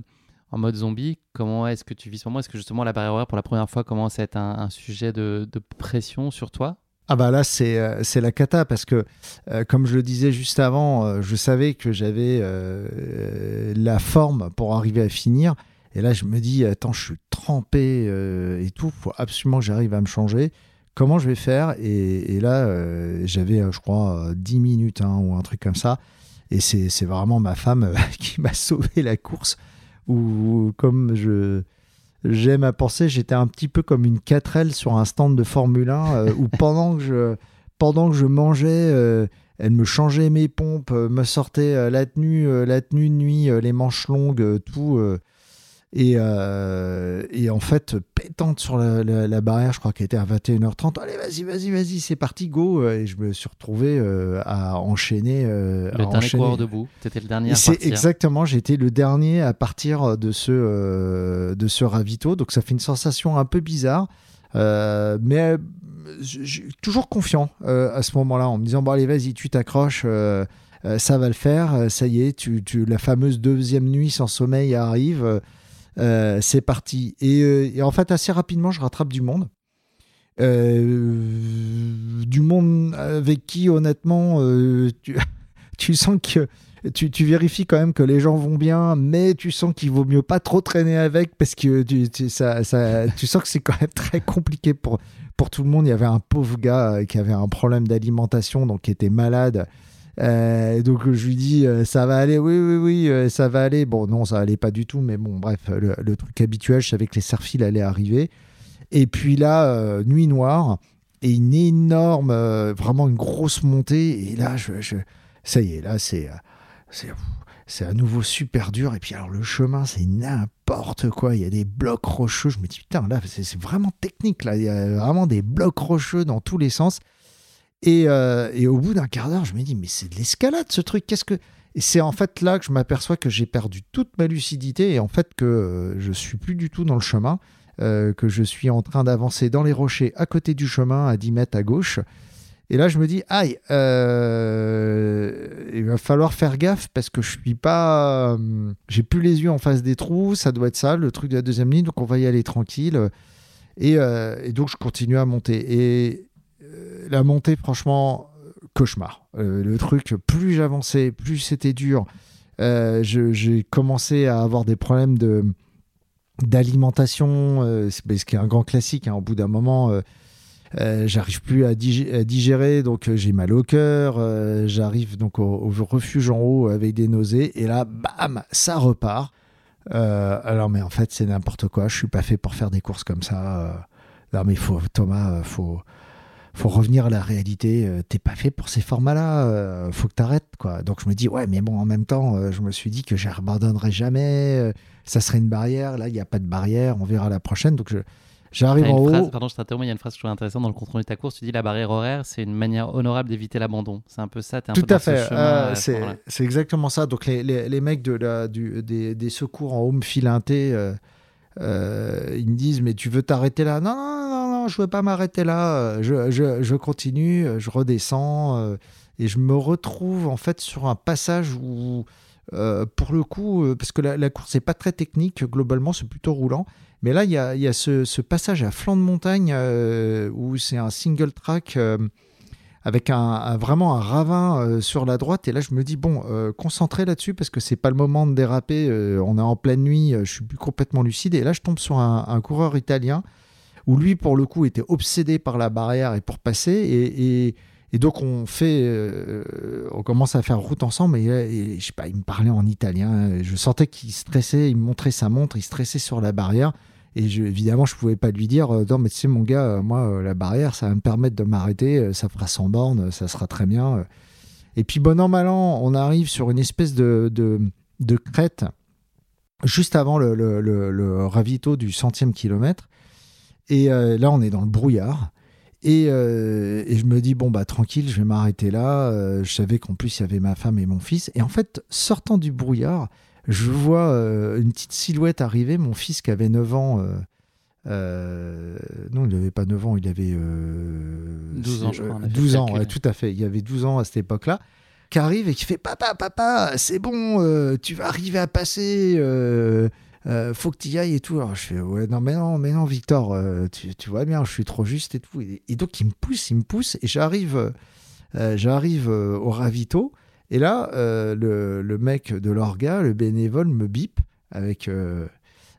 en mode zombie. Comment est-ce que tu vis ce moment? Est-ce que justement la barrière horaire, pour la première fois, commence à être un, sujet de, pression sur toi? Ah bah là c'est euh, c'est la cata parce que euh, comme je le disais juste avant, euh, je savais que j'avais la forme pour arriver à finir. Et là je me dis attends je suis trempé et tout, faut absolument que j'arrive à me changer. Comment je vais faire? Et, là j'avais je crois 10 minutes hein, ou un truc comme ça. Et c'est vraiment ma femme qui m'a sauvé la course ou comme je j'aime à penser, j'étais un petit peu comme une 4L sur un stand de Formule 1 euh, où pendant que je, pendant que je mangeais, euh, elle me changeait mes pompes, euh, me sortait la tenue, la tenue de nuit, les manches longues, tout. Et, euh, et, en fait, pétante sur la, barrière, je crois qu'elle était à 21h30. Allez, vas-y, vas-y, vas-y, c'est parti, go. Et je me suis retrouvé euh, à enchaîner. Euh, le dernier coureur debout. T'étais le dernier à partir. Exactement, j'étais le dernier à partir de ce, de ce ravito. Donc ça fait une sensation un peu bizarre. mais toujours confiant à ce moment-là, en me disant, bon, allez, vas-y, tu t'accroches. ça va le faire, ça y est, tu, tu, la fameuse deuxième nuit sans sommeil arrive. Euh, c'est parti. Euh, et, en fait, assez rapidement, je rattrape du monde. Euh, du monde avec qui, honnêtement, tu, sens que tu, vérifies quand même que les gens vont bien, mais tu sens qu'il vaut mieux pas trop traîner avec parce que tu, tu sens que c'est quand même très compliqué pour, pour tout le monde. Il y avait un pauvre gars qui avait un problème d'alimentation, donc qui était malade. Euh, donc je lui dis euh, ça va aller, oui oui oui euh, ça va aller. Bon non ça allait pas du tout, mais bon bref le, truc habituel, je savais que les serfils allaient arriver. Et puis là nuit noire et une énorme, vraiment une grosse montée. Et là je, ça y est là c'est c'est à nouveau super dur. Et puis alors le chemin c'est n'importe quoi. Il y a des blocs rocheux. Je me dis putain là c'est vraiment technique là. Il y a vraiment des blocs rocheux dans tous les sens. Euh, et, au bout d'un quart d'heure, je me dis, mais c'est de l'escalade ce truc. Qu'est-ce que. Et c'est en fait là que je m'aperçois que j'ai perdu toute ma lucidité et en fait que euh, je suis plus du tout dans le chemin, euh, que je suis en train d'avancer dans les rochers à côté du chemin, à 10 mètres à gauche. Et là, je me dis, aïe, il va falloir faire gaffe parce que je suis pas. j'ai plus les yeux en face des trous, ça doit être ça, le truc de la deuxième ligne, donc on va y aller tranquille. Et, et donc, je continue à monter. Et, la montée, franchement, cauchemar. Euh, le truc, plus j'avançais, plus c'était dur. Euh, j'ai commencé à avoir des problèmes de d'alimentation, euh, ce qui est un grand classique. Hein. au bout d'un moment, j'arrive plus à, digérer, donc j'ai mal au cœur. j'arrive donc au, refuge en haut avec des nausées, et là, bam, ça repart. alors, mais en fait, c'est n'importe quoi. Je suis pas fait pour faire des courses comme ça. non, mais faut, Thomas, faut faut revenir à la réalité. Euh, t'es pas fait pour ces formats-là. Euh, faut que t'arrêtes, quoi. Donc je me dis, ouais, mais bon, en même temps, euh, je me suis dit que j'abandonnerai jamais. ça serait une barrière. Là, il n'y a pas de barrière. On verra la prochaine. Donc je, J'arrive en haut. pardon, je t'interromps, il y a une phrase que je trouve intéressante dans le compte rendu de ta course. Tu dis la barrière horaire, c'est une manière honorable d'éviter l'abandon. C'est un peu ça. Es un Tout peu à fait. c'est exactement ça. Donc les, les, les mecs de la, du, des, des, secours en home filinté, ils me disent mais tu veux t'arrêter là? Non, non, je ne veux pas m'arrêter là, je, continue, je redescends, euh, et je me retrouve en fait sur un passage où, euh, pour le coup, euh, parce que la, course n'est pas très technique, globalement c'est plutôt roulant, mais là il y a, ce, passage à flanc de montagne où c'est un single track avec vraiment un ravin sur la droite. Et là, je me dis, bon, concentré là-dessus parce que c'est pas le moment de déraper. on est en pleine nuit, je suis plus complètement lucide. Et là, je tombe sur un coureur italien où lui, pour le coup, était obsédé par la barrière et pour passer. Et, donc, on fait, euh, on commence à faire route ensemble. Et, je sais pas, il me parlait en italien. Je sentais qu'il stressait, il me montrait sa montre, il stressait sur la barrière. Et évidemment, je pouvais pas lui dire euh, Non, mais tu sais, mon gars, euh, moi, la barrière, ça va me permettre de m'arrêter, ça fera 100 bornes, ça sera très bien. Et puis, bon an, mal an, on arrive sur une espèce de, de, crête juste avant le, le, le ravito du centième kilomètre. Et euh, là, on est dans le brouillard. Euh, et, je me dis, bon, bah tranquille, je vais m'arrêter là. Euh, je savais qu'en plus, il y avait ma femme et mon fils. Et en fait, sortant du brouillard, je vois une petite silhouette arriver, mon fils qui avait 9 ans. non, il n'avait pas 9 ans, il avait 12 ans, je crois. 12 ans, tout à fait. Il y avait 12 ans à cette époque-là qui arrive et qui fait Papa, papa, c'est bon, tu vas arriver à passer. Euh, faut que tu y ailles et tout. Alors je fais, ouais, non, mais non, mais non, Victor, euh, tu, vois bien, je suis trop juste et tout. Et, donc, il me pousse, il me pousse, et j'arrive euh, j'arrive au ravito. Et là, le, mec de l'orga, le bénévole, me bip avec,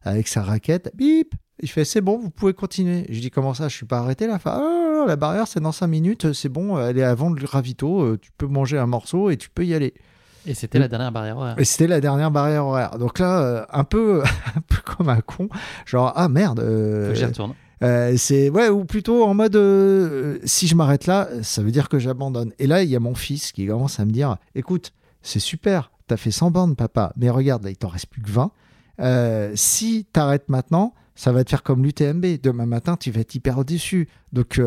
avec sa raquette. Bip Il fait, c'est bon, vous pouvez continuer. Je dis, comment ça Je suis pas arrêté là? Ah, la barrière, c'est dans 5 minutes, c'est bon, elle est avant le ravito, tu peux manger un morceau et tu peux y aller. Et c'était la dernière barrière horaire. Et c'était la dernière barrière horaire. Donc là, euh, un peu, un peu comme un con, genre ah merde. Euh, Faut que j'y retourne. Euh, c'est ouais ou plutôt en mode si je m'arrête là, ça veut dire que j'abandonne. Et là, il y a mon fils qui commence à me dire écoute, c'est super, t'as fait 100 bandes, papa, mais regarde, là, il t'en reste plus que 20. si t'arrêtes maintenant, ça va te faire comme l'UTMB. Demain matin, tu vas être hyper déçu. Donc,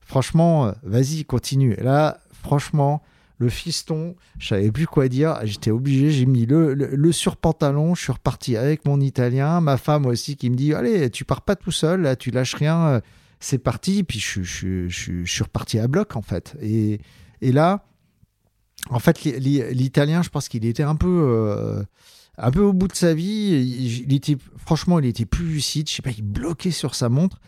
franchement, vas-y, continue. Et là, franchement, le fiston, je savais plus quoi dire. J'étais obligé, j'ai mis le, le, surpantalon, je suis reparti avec mon italien, ma femme aussi qui me dit Allez, tu pars pas tout seul, là, tu lâches rien, euh, c'est parti. Puis je, je, je, suis reparti à bloc en fait. Et, et là, en fait, l'italien, je pense qu'il était un peu. Euh, un peu au bout de sa vie, il était, franchement, il était plus lucide. Je sais pas, il bloquait sur sa montre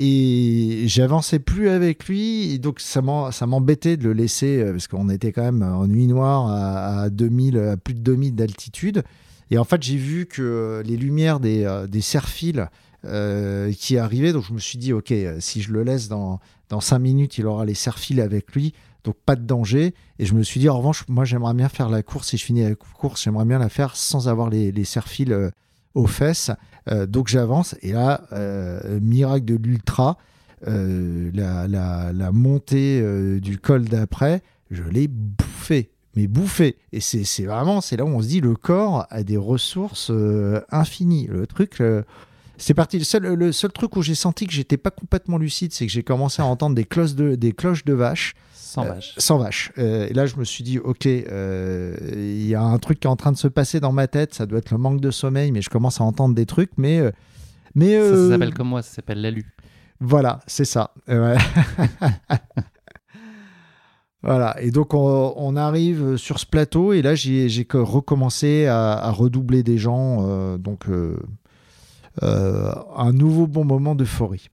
et j'avançais plus avec lui donc ça m'embêtait de le laisser euh, parce qu'on était quand même en nuit noire à, 2000 à plus de 2000 d'altitude. Et en fait j'ai vu que les lumières des, euh, des serfiles euh, qui arrivaient donc je me suis dit ok si je le laisse dans, dans 5 minutes il aura les serfiles avec lui donc pas de danger. Et je me suis dit en revanche moi j'aimerais bien faire la course si je finis la course j'aimerais bien la faire sans avoir les, les serfiles aux fesses. Euh, donc j'avance et là, euh, miracle de l'ultra, euh, la, montée du col d'après, je l'ai bouffé mais bouffé. Et c'est vraiment, c'est là où on se dit, le corps a des ressources infinies. Le truc, c'est parti. Le seul, le seul truc où j'ai senti que j'étais pas complètement lucide, c'est que j'ai commencé à entendre des cloches de, des cloches de vache. Sans vache. sans vache. et là, je me suis dit, ok, il y a un truc qui est en train de se passer dans ma tête. Ça doit être le manque de sommeil, mais je commence à entendre des trucs. Mais, mais ça, s'appelle comme moi, ça s'appelle l'alu. Voilà, c'est ça. Voilà, et donc on, arrive sur ce plateau, et là j'ai recommencé à, redoubler des gens, donc euh, un nouveau bon moment d'euphorie.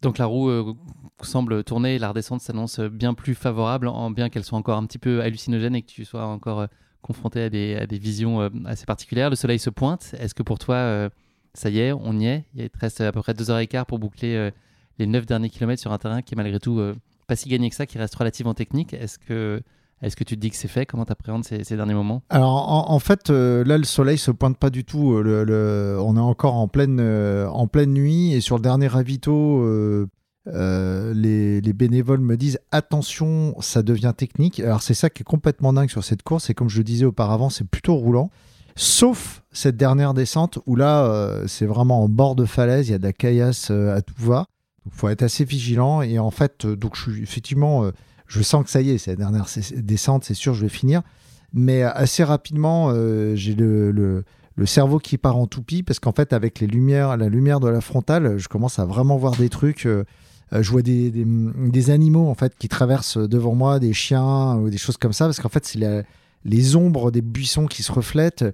Donc la roue euh, semble tourner et la redescente s'annonce bien plus favorable, en bien qu'elle soit encore un petit peu hallucinogène et que tu sois encore euh, confronté à des, à des visions assez particulières. Le soleil se pointe. Est-ce que pour toi, ça y est, on y est? Il te reste à peu près deux heures et quart pour boucler les neuf derniers kilomètres sur un terrain qui est malgré tout pas si gagné que ça, qui reste relativement technique. Est-ce que est-ce que tu te dis que c'est fait? Comment tu appréhendes ces, derniers moments? Alors, en, fait, euh, là, le soleil se pointe pas du tout. Euh, on est encore en pleine, euh, en pleine nuit. Et sur le dernier ravito, les, les, bénévoles me disent attention, ça devient technique. Alors, c'est ça qui est complètement dingue sur cette course. Et comme je le disais auparavant, c'est plutôt roulant. Sauf cette dernière descente où là, c'est vraiment en bord de falaise. Il y a de la caillasse à tout va. Il faut être assez vigilant. Et en fait, donc, je suis effectivement je sens que ça y est, c'est la dernière descente, c'est sûr, je vais finir. Mais assez rapidement, euh, j'ai le, cerveau qui part en toupie parce qu'en fait, avec les lumières, la lumière de la frontale, je commence à vraiment voir des trucs. Euh, je vois des, animaux en fait qui traversent devant moi, des chiens ou des choses comme ça, parce qu'en fait, c'est les ombres des buissons qui se reflètent.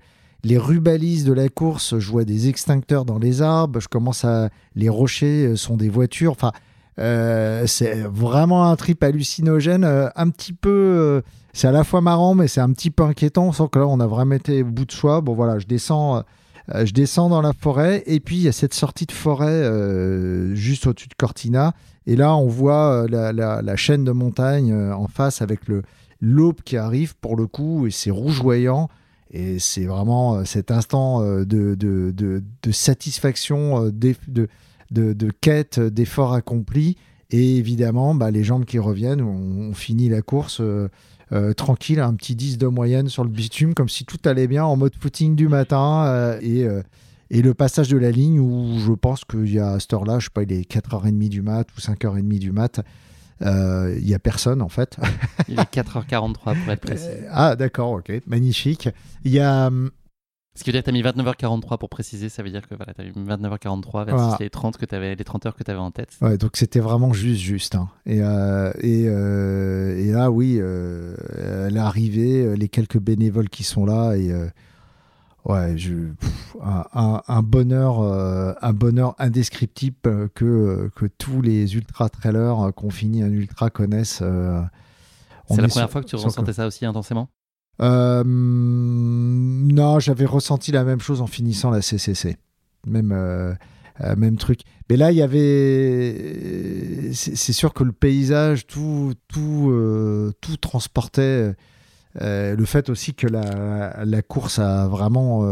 Les rubalises de la course, je vois des extincteurs dans les arbres. Je commence à les rochers euh, sont des voitures. Enfin, euh, c'est vraiment un trip hallucinogène, euh, un petit peu. Euh, c'est à la fois marrant, mais c'est un petit peu inquiétant. On que là, on a vraiment été au bout de soi. Bon, voilà, je descends. je descends dans la forêt et puis il y a cette sortie de forêt juste au-dessus de Cortina et là on voit la, chaîne de montagne en face avec le l'aube qui arrive pour le coup et c'est rougeoyant et c'est vraiment cet instant de, de satisfaction de, de, quête, d'efforts accomplis. Et évidemment, bah, les jambes qui reviennent, on, finit la course euh, euh, tranquille, un petit 10 de moyenne sur le bitume, comme si tout allait bien en mode footing du matin. Euh, et, et, le passage de la ligne où je pense qu'il y a à cette heure-là, je sais pas, il est 4h30 du mat ou 5h30 du mat. Il n'y a personne en fait. il est 4h43 pour être précis. ah d'accord, ok, magnifique. Il y a, hum, Ce qui veut dire que tu as mis 29h43 pour préciser, ça veut dire que voilà, tu as mis 29h43 versus les 30 que avais, les 30 heures que tu avais en tête. Ouais, donc c'était vraiment juste, juste. Hein. Et, euh, et, euh, et, là, oui, euh, elle est arrivée, les quelques bénévoles qui sont là, et ouais, je, un, un, bonheur, un bonheur indescriptible que, que tous les ultra-trailers qu'on finit un ultra connaissent. C'est la première fois que tu ressentais ça aussi intensément? Euh, non, j'avais ressenti la même chose en finissant la CCC. Même, euh, euh, même truc. Mais là, il y avait. C'est sûr que le paysage, tout, tout, tout transportait. le fait aussi que la, la course a vraiment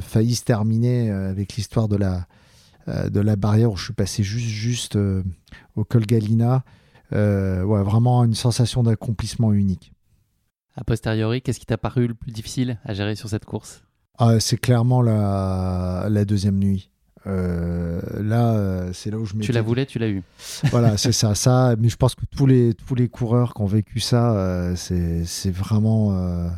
failli se terminer avec l'histoire de la, de la barrière où je suis passé juste, juste au Col Galina. ouais, vraiment une sensation d'accomplissement unique. A posteriori, qu'est-ce qui t'a paru le plus difficile à gérer sur cette course? Ah, C'est clairement la, la, deuxième nuit. Euh, là, euh, c'est là où je Tu la voulais, tu l'as eu. voilà, c'est ça, ça. Mais je pense que tous les tous les coureurs qui ont vécu ça, euh, c'est vraiment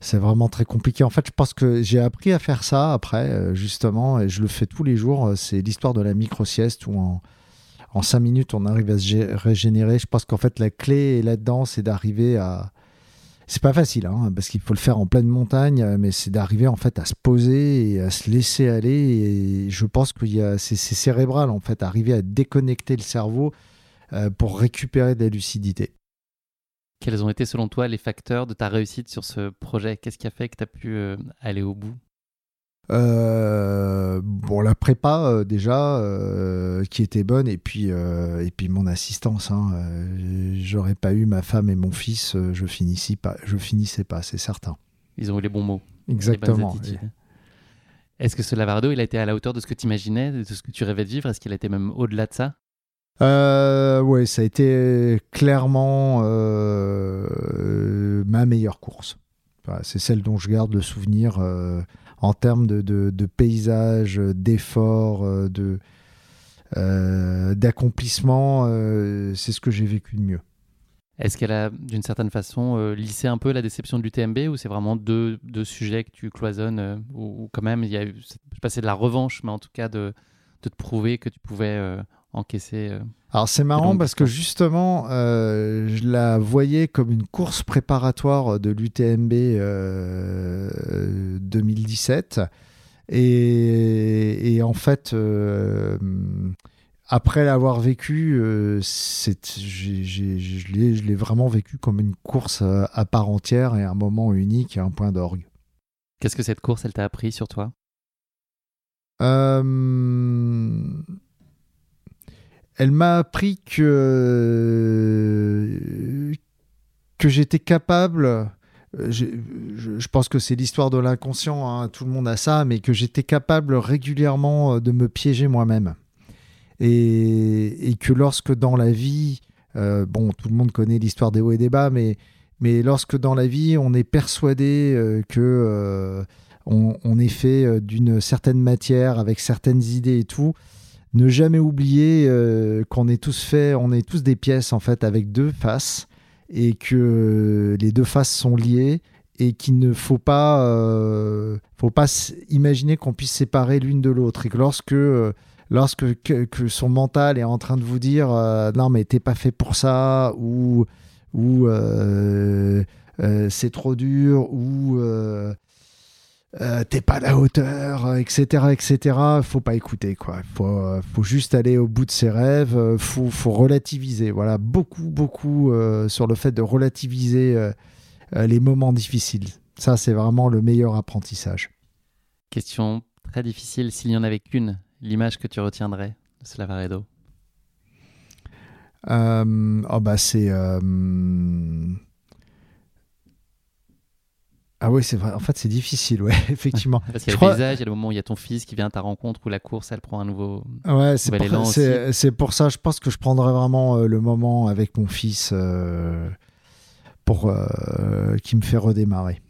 c'est vraiment très compliqué. En fait, je pense que j'ai appris à faire ça après, justement, et je le fais tous les jours. C'est l'histoire de la micro sieste où en en cinq minutes on arrive à se régénérer. Je pense qu'en fait la clé là-dedans, c'est d'arriver à c'est pas facile, hein, parce qu'il faut le faire en pleine montagne, euh, mais c'est d'arriver en fait à se poser et à se laisser aller. Et je pense que c'est cérébral en fait, arriver à déconnecter le cerveau euh, pour récupérer de la lucidité. Quels ont été selon toi les facteurs de ta réussite sur ce projet? Qu'est-ce qui a fait que tu as pu euh, aller au bout? Bon, la prépa euh, déjà, euh, qui était bonne, et puis, et puis mon assistance. Hein, J'aurais pas eu ma femme et mon fils, je finissais pas, je finissais pas, c'est certain. Ils ont eu les bons mots. Exactement. Est-ce que ce Lavardo, il a été à la hauteur de ce que tu imaginais, de ce que tu rêvais de vivre? Est-ce qu'il a été même au-delà de ça? Oui, ça a été clairement ma meilleure course. c'est celle dont je garde le souvenir en termes de, de, paysage, d'effort, euh, de, euh, d'accomplissement, euh, c'est ce que j'ai vécu de mieux. Est-ce qu'elle a, d'une certaine façon, lissé un peu la déception du TMB ou c'est vraiment deux, deux, sujets que tu cloisonnes ou, quand même, il y a eu, je sais de la revanche, mais en tout cas de, de te prouver que tu pouvais encaisser. Euh, Alors c'est marrant parce que justement, euh, je la voyais comme une course préparatoire de l'UTMB 2017. Euh, et, et, en fait, après l'avoir vécu, je l'ai vraiment vécu comme une course à part entière et un moment unique et un point d'orgue. Qu'est-ce que cette course, elle t'a appris sur toi? Elle m'a appris que, j'étais capable, euh, je, pense que c'est l'histoire de l'inconscient, hein, tout le monde a ça, mais que j'étais capable régulièrement euh, de me piéger moi-même. Et, que lorsque dans la vie, euh, bon, tout le monde connaît l'histoire des hauts et des bas, mais, lorsque dans la vie, on est persuadé que on, est fait d'une certaine matière, avec certaines idées et tout, ne jamais oublier euh, qu'on est tous faits, on est tous des pièces en fait avec deux faces et que les deux faces sont liées et qu'il ne faut pas, euh, faut pas imaginer qu'on puisse séparer l'une de l'autre et que lorsque euh, lorsque que, son mental est en train de vous dire non mais t'es pas fait pour ça ou ou c'est trop dur ou euh, t'es pas à la hauteur, etc., etc. Faut pas écouter, quoi. Faut, euh, faut juste aller au bout de ses rêves. Euh, faut, faut relativiser. Voilà, beaucoup, beaucoup sur le fait de relativiser les moments difficiles. Ça, c'est vraiment le meilleur apprentissage. Question très difficile. S'il n'y en avait qu'une, l'image que tu retiendrais de Slavaredo Oh bah c'est ah oui, c'est vrai. En fait, c'est difficile, ouais, effectivement. Parce qu'il y a le paysage, il y a le moment où il y a ton fils qui vient à ta rencontre, où la course, elle prend un nouveau, ouais, c'est pour, C'est pour ça, je pense que je prendrai vraiment euh, le moment avec mon fils euh, pour euh, qui me fait redémarrer.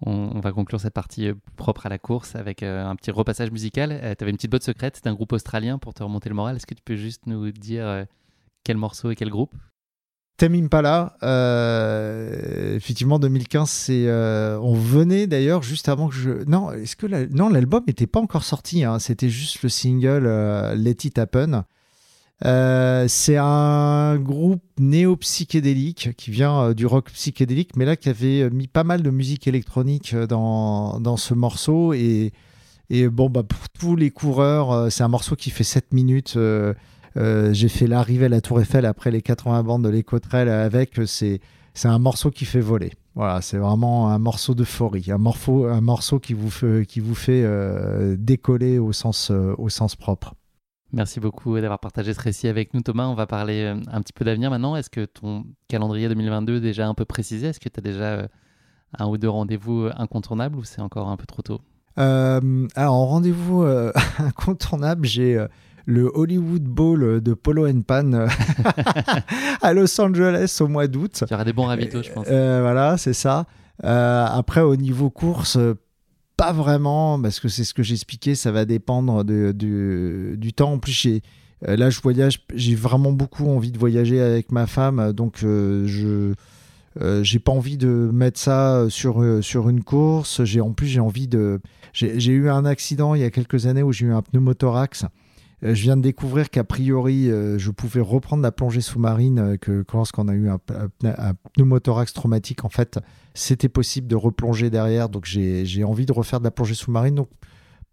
On, va conclure cette partie propre à la course avec un petit repassage musical. tu avais une petite botte secrète, c'est un groupe australien pour te remonter le moral. Est-ce que tu peux juste nous dire quel morceau et quel groupe? Tame Impala, euh, effectivement 2015, c'est euh, on venait d'ailleurs juste avant que je non est-ce que non l'album n'était pas encore sorti, hein. c'était juste le single euh, Let It Happen. c'est un groupe néo-psychédélique qui vient du rock psychédélique, mais là qui avait mis pas mal de musique électronique dans, dans ce morceau et, et bon bah pour tous les coureurs, c'est un morceau qui fait 7 minutes. Euh, j'ai fait l'arrivée à la Tour Eiffel après les 80 bandes de l'Écotrel avec. C'est c'est un morceau qui fait voler. Voilà, c'est vraiment un morceau d'euphorie, un morceau, un morceau qui vous fait, qui vous fait euh, décoller au sens, euh, au sens propre. Merci beaucoup d'avoir partagé ce récit avec nous, Thomas. On va parler un petit peu d'avenir maintenant. Est-ce que ton calendrier 2022 est déjà un peu précisé? Est-ce que tu as déjà un ou deux rendez-vous incontournables ou c'est encore un peu trop tôt? Alors, en rendez-vous incontournable, j'ai le Hollywood Bowl de Polo and Pan euh, à Los Angeles au mois d'août. Il y aura des bons ravitaux, je pense. Euh, voilà, c'est ça. Euh, après, au niveau course, pas vraiment, parce que c'est ce que j'expliquais, ça va dépendre de, du temps. En plus, là, je voyage, j'ai vraiment beaucoup envie de voyager avec ma femme, donc je. j'ai pas envie de mettre ça sur, sur une course. J'ai en plus j'ai envie de. J'ai eu un accident il y a quelques années où j'ai eu un pneumothorax. Euh, je viens de découvrir qu'a priori, euh, je pouvais reprendre la plongée sous-marine, euh, que lorsqu'on a eu un, pneumothorax traumatique, en fait, c'était possible de replonger derrière. Donc j'ai envie de refaire de la plongée sous-marine. Donc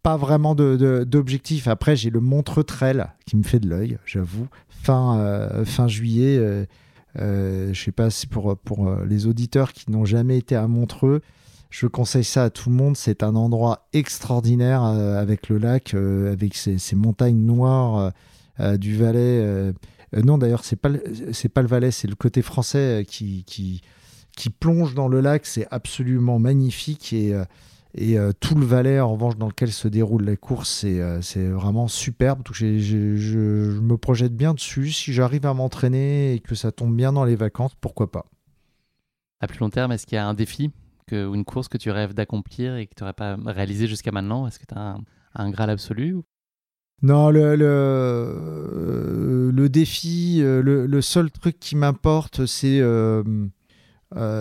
pas vraiment d'objectif. Après, j'ai le Montreux Trail qui me fait de l'œil, j'avoue. Fin, fin juillet, je sais pas si pour, pour les auditeurs qui n'ont jamais été à Montreux, je conseille ça à tout le monde. C'est un endroit extraordinaire euh, avec le lac, euh, avec ces, montagnes noires euh, du Valais. non, d'ailleurs, c'est pas pas le Valais, c'est le côté français qui, qui, plonge dans le lac. C'est absolument magnifique et et tout le Valais, en revanche, dans lequel se déroule la course, c'est vraiment superbe. Je, je, me projette bien dessus. Si j'arrive à m'entraîner et que ça tombe bien dans les vacances, pourquoi pas. À plus long terme, est-ce qu'il y a un défi? Que, ou une course que tu rêves d'accomplir et que tu n'aurais pas réalisé jusqu'à maintenant? Est-ce que tu as un, Graal absolu Non, le, le, euh, le défi, euh, le, le, seul truc qui m'importe, c'est euh,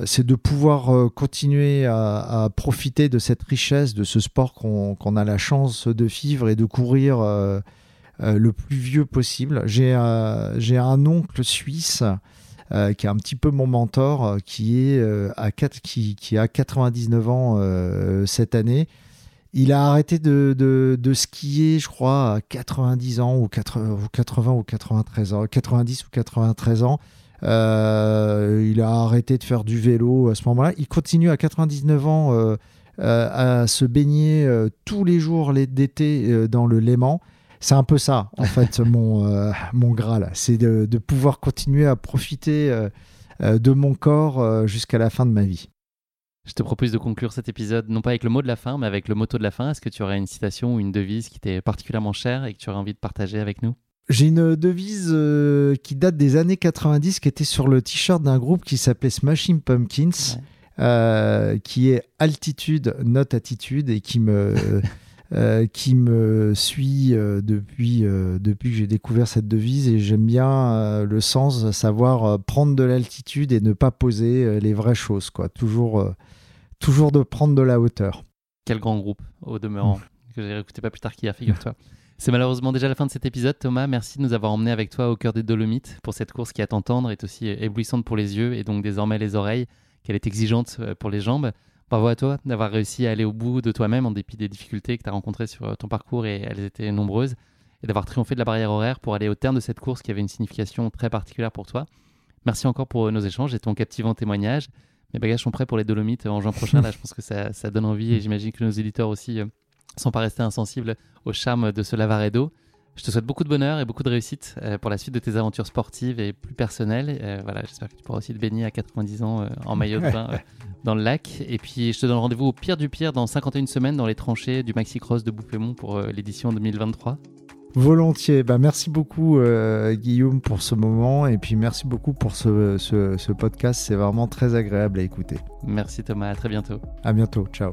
c'est de pouvoir continuer à, profiter de cette richesse, de ce sport qu'on a la chance de vivre et de courir le plus vieux possible. J'ai un oncle suisse euh, qui est un petit peu mon mentor, euh, qui, est, euh, à qui, a 99 ans cette année. Il a arrêté de, skier, je crois, à 90 ans ou 80, ou 80 ou 93 ans, 90 ou 93 ans. il a arrêté de faire du vélo à ce moment-là. Il continue à 99 ans à se baigner tous les jours d'été dans le Léman c'est un peu ça, en fait, mon, euh, mon Graal. C'est de, de, pouvoir continuer à profiter euh, euh, de mon corps jusqu'à la fin de ma vie. Je te propose de conclure cet épisode, non pas avec le mot de la fin, mais avec le motto de la fin. Est-ce que tu aurais une citation ou une devise qui t'est particulièrement chère et que tu aurais envie de partager avec nous? J'ai une devise qui date des années 90 qui était sur le t-shirt d'un groupe qui s'appelait Smashing Pumpkins, qui est altitude, not attitude, et qui me, Euh, qui me suit euh, depuis, euh, depuis que j'ai découvert cette devise et j'aime bien le sens, savoir prendre de l'altitude et ne pas poser les vraies choses, quoi. Toujours, toujours de prendre de la hauteur. Quel grand groupe, au demeurant, que j'ai écouté pas plus tard qu'hier, figure-toi. C'est malheureusement déjà la fin de cet épisode. Thomas, merci de nous avoir emmenés avec toi au cœur des Dolomites pour cette course qui, à t'entendre, est aussi éblouissante pour les yeux et donc désormais les oreilles, qu'elle est exigeante pour les jambes. Bravo à toi d'avoir réussi à aller au bout de toi-même en dépit des difficultés que tu as rencontrées sur euh, ton parcours et elles étaient nombreuses et d'avoir triomphé de la barrière horaire pour aller au terme de cette course qui avait une signification très particulière pour toi. Merci encore pour euh, nos échanges et ton captivant témoignage. Mes bagages sont prêts pour les Dolomites en juin prochain. Là, je pense que ça, ça donne envie et j'imagine que nos éditeurs aussi ne euh, sont pas restés insensibles au charme de ce Lavaredo. Je te souhaite beaucoup de bonheur et beaucoup de réussite pour la suite de tes aventures sportives et plus personnelles. voilà, j'espère que tu pourras aussi te baigner à 90 ans en maillot de bain dans le lac. Et puis je te donne rendez-vous au pire du pire dans 51 semaines dans les tranchées du Maxi Cross de Bouffémont pour euh, l'édition 2023. Volontiers. Bah, merci beaucoup euh, Guillaume pour ce moment et puis merci beaucoup pour ce, ce, ce podcast. C'est vraiment très agréable à écouter. Merci Thomas. À très bientôt. À bientôt. Ciao.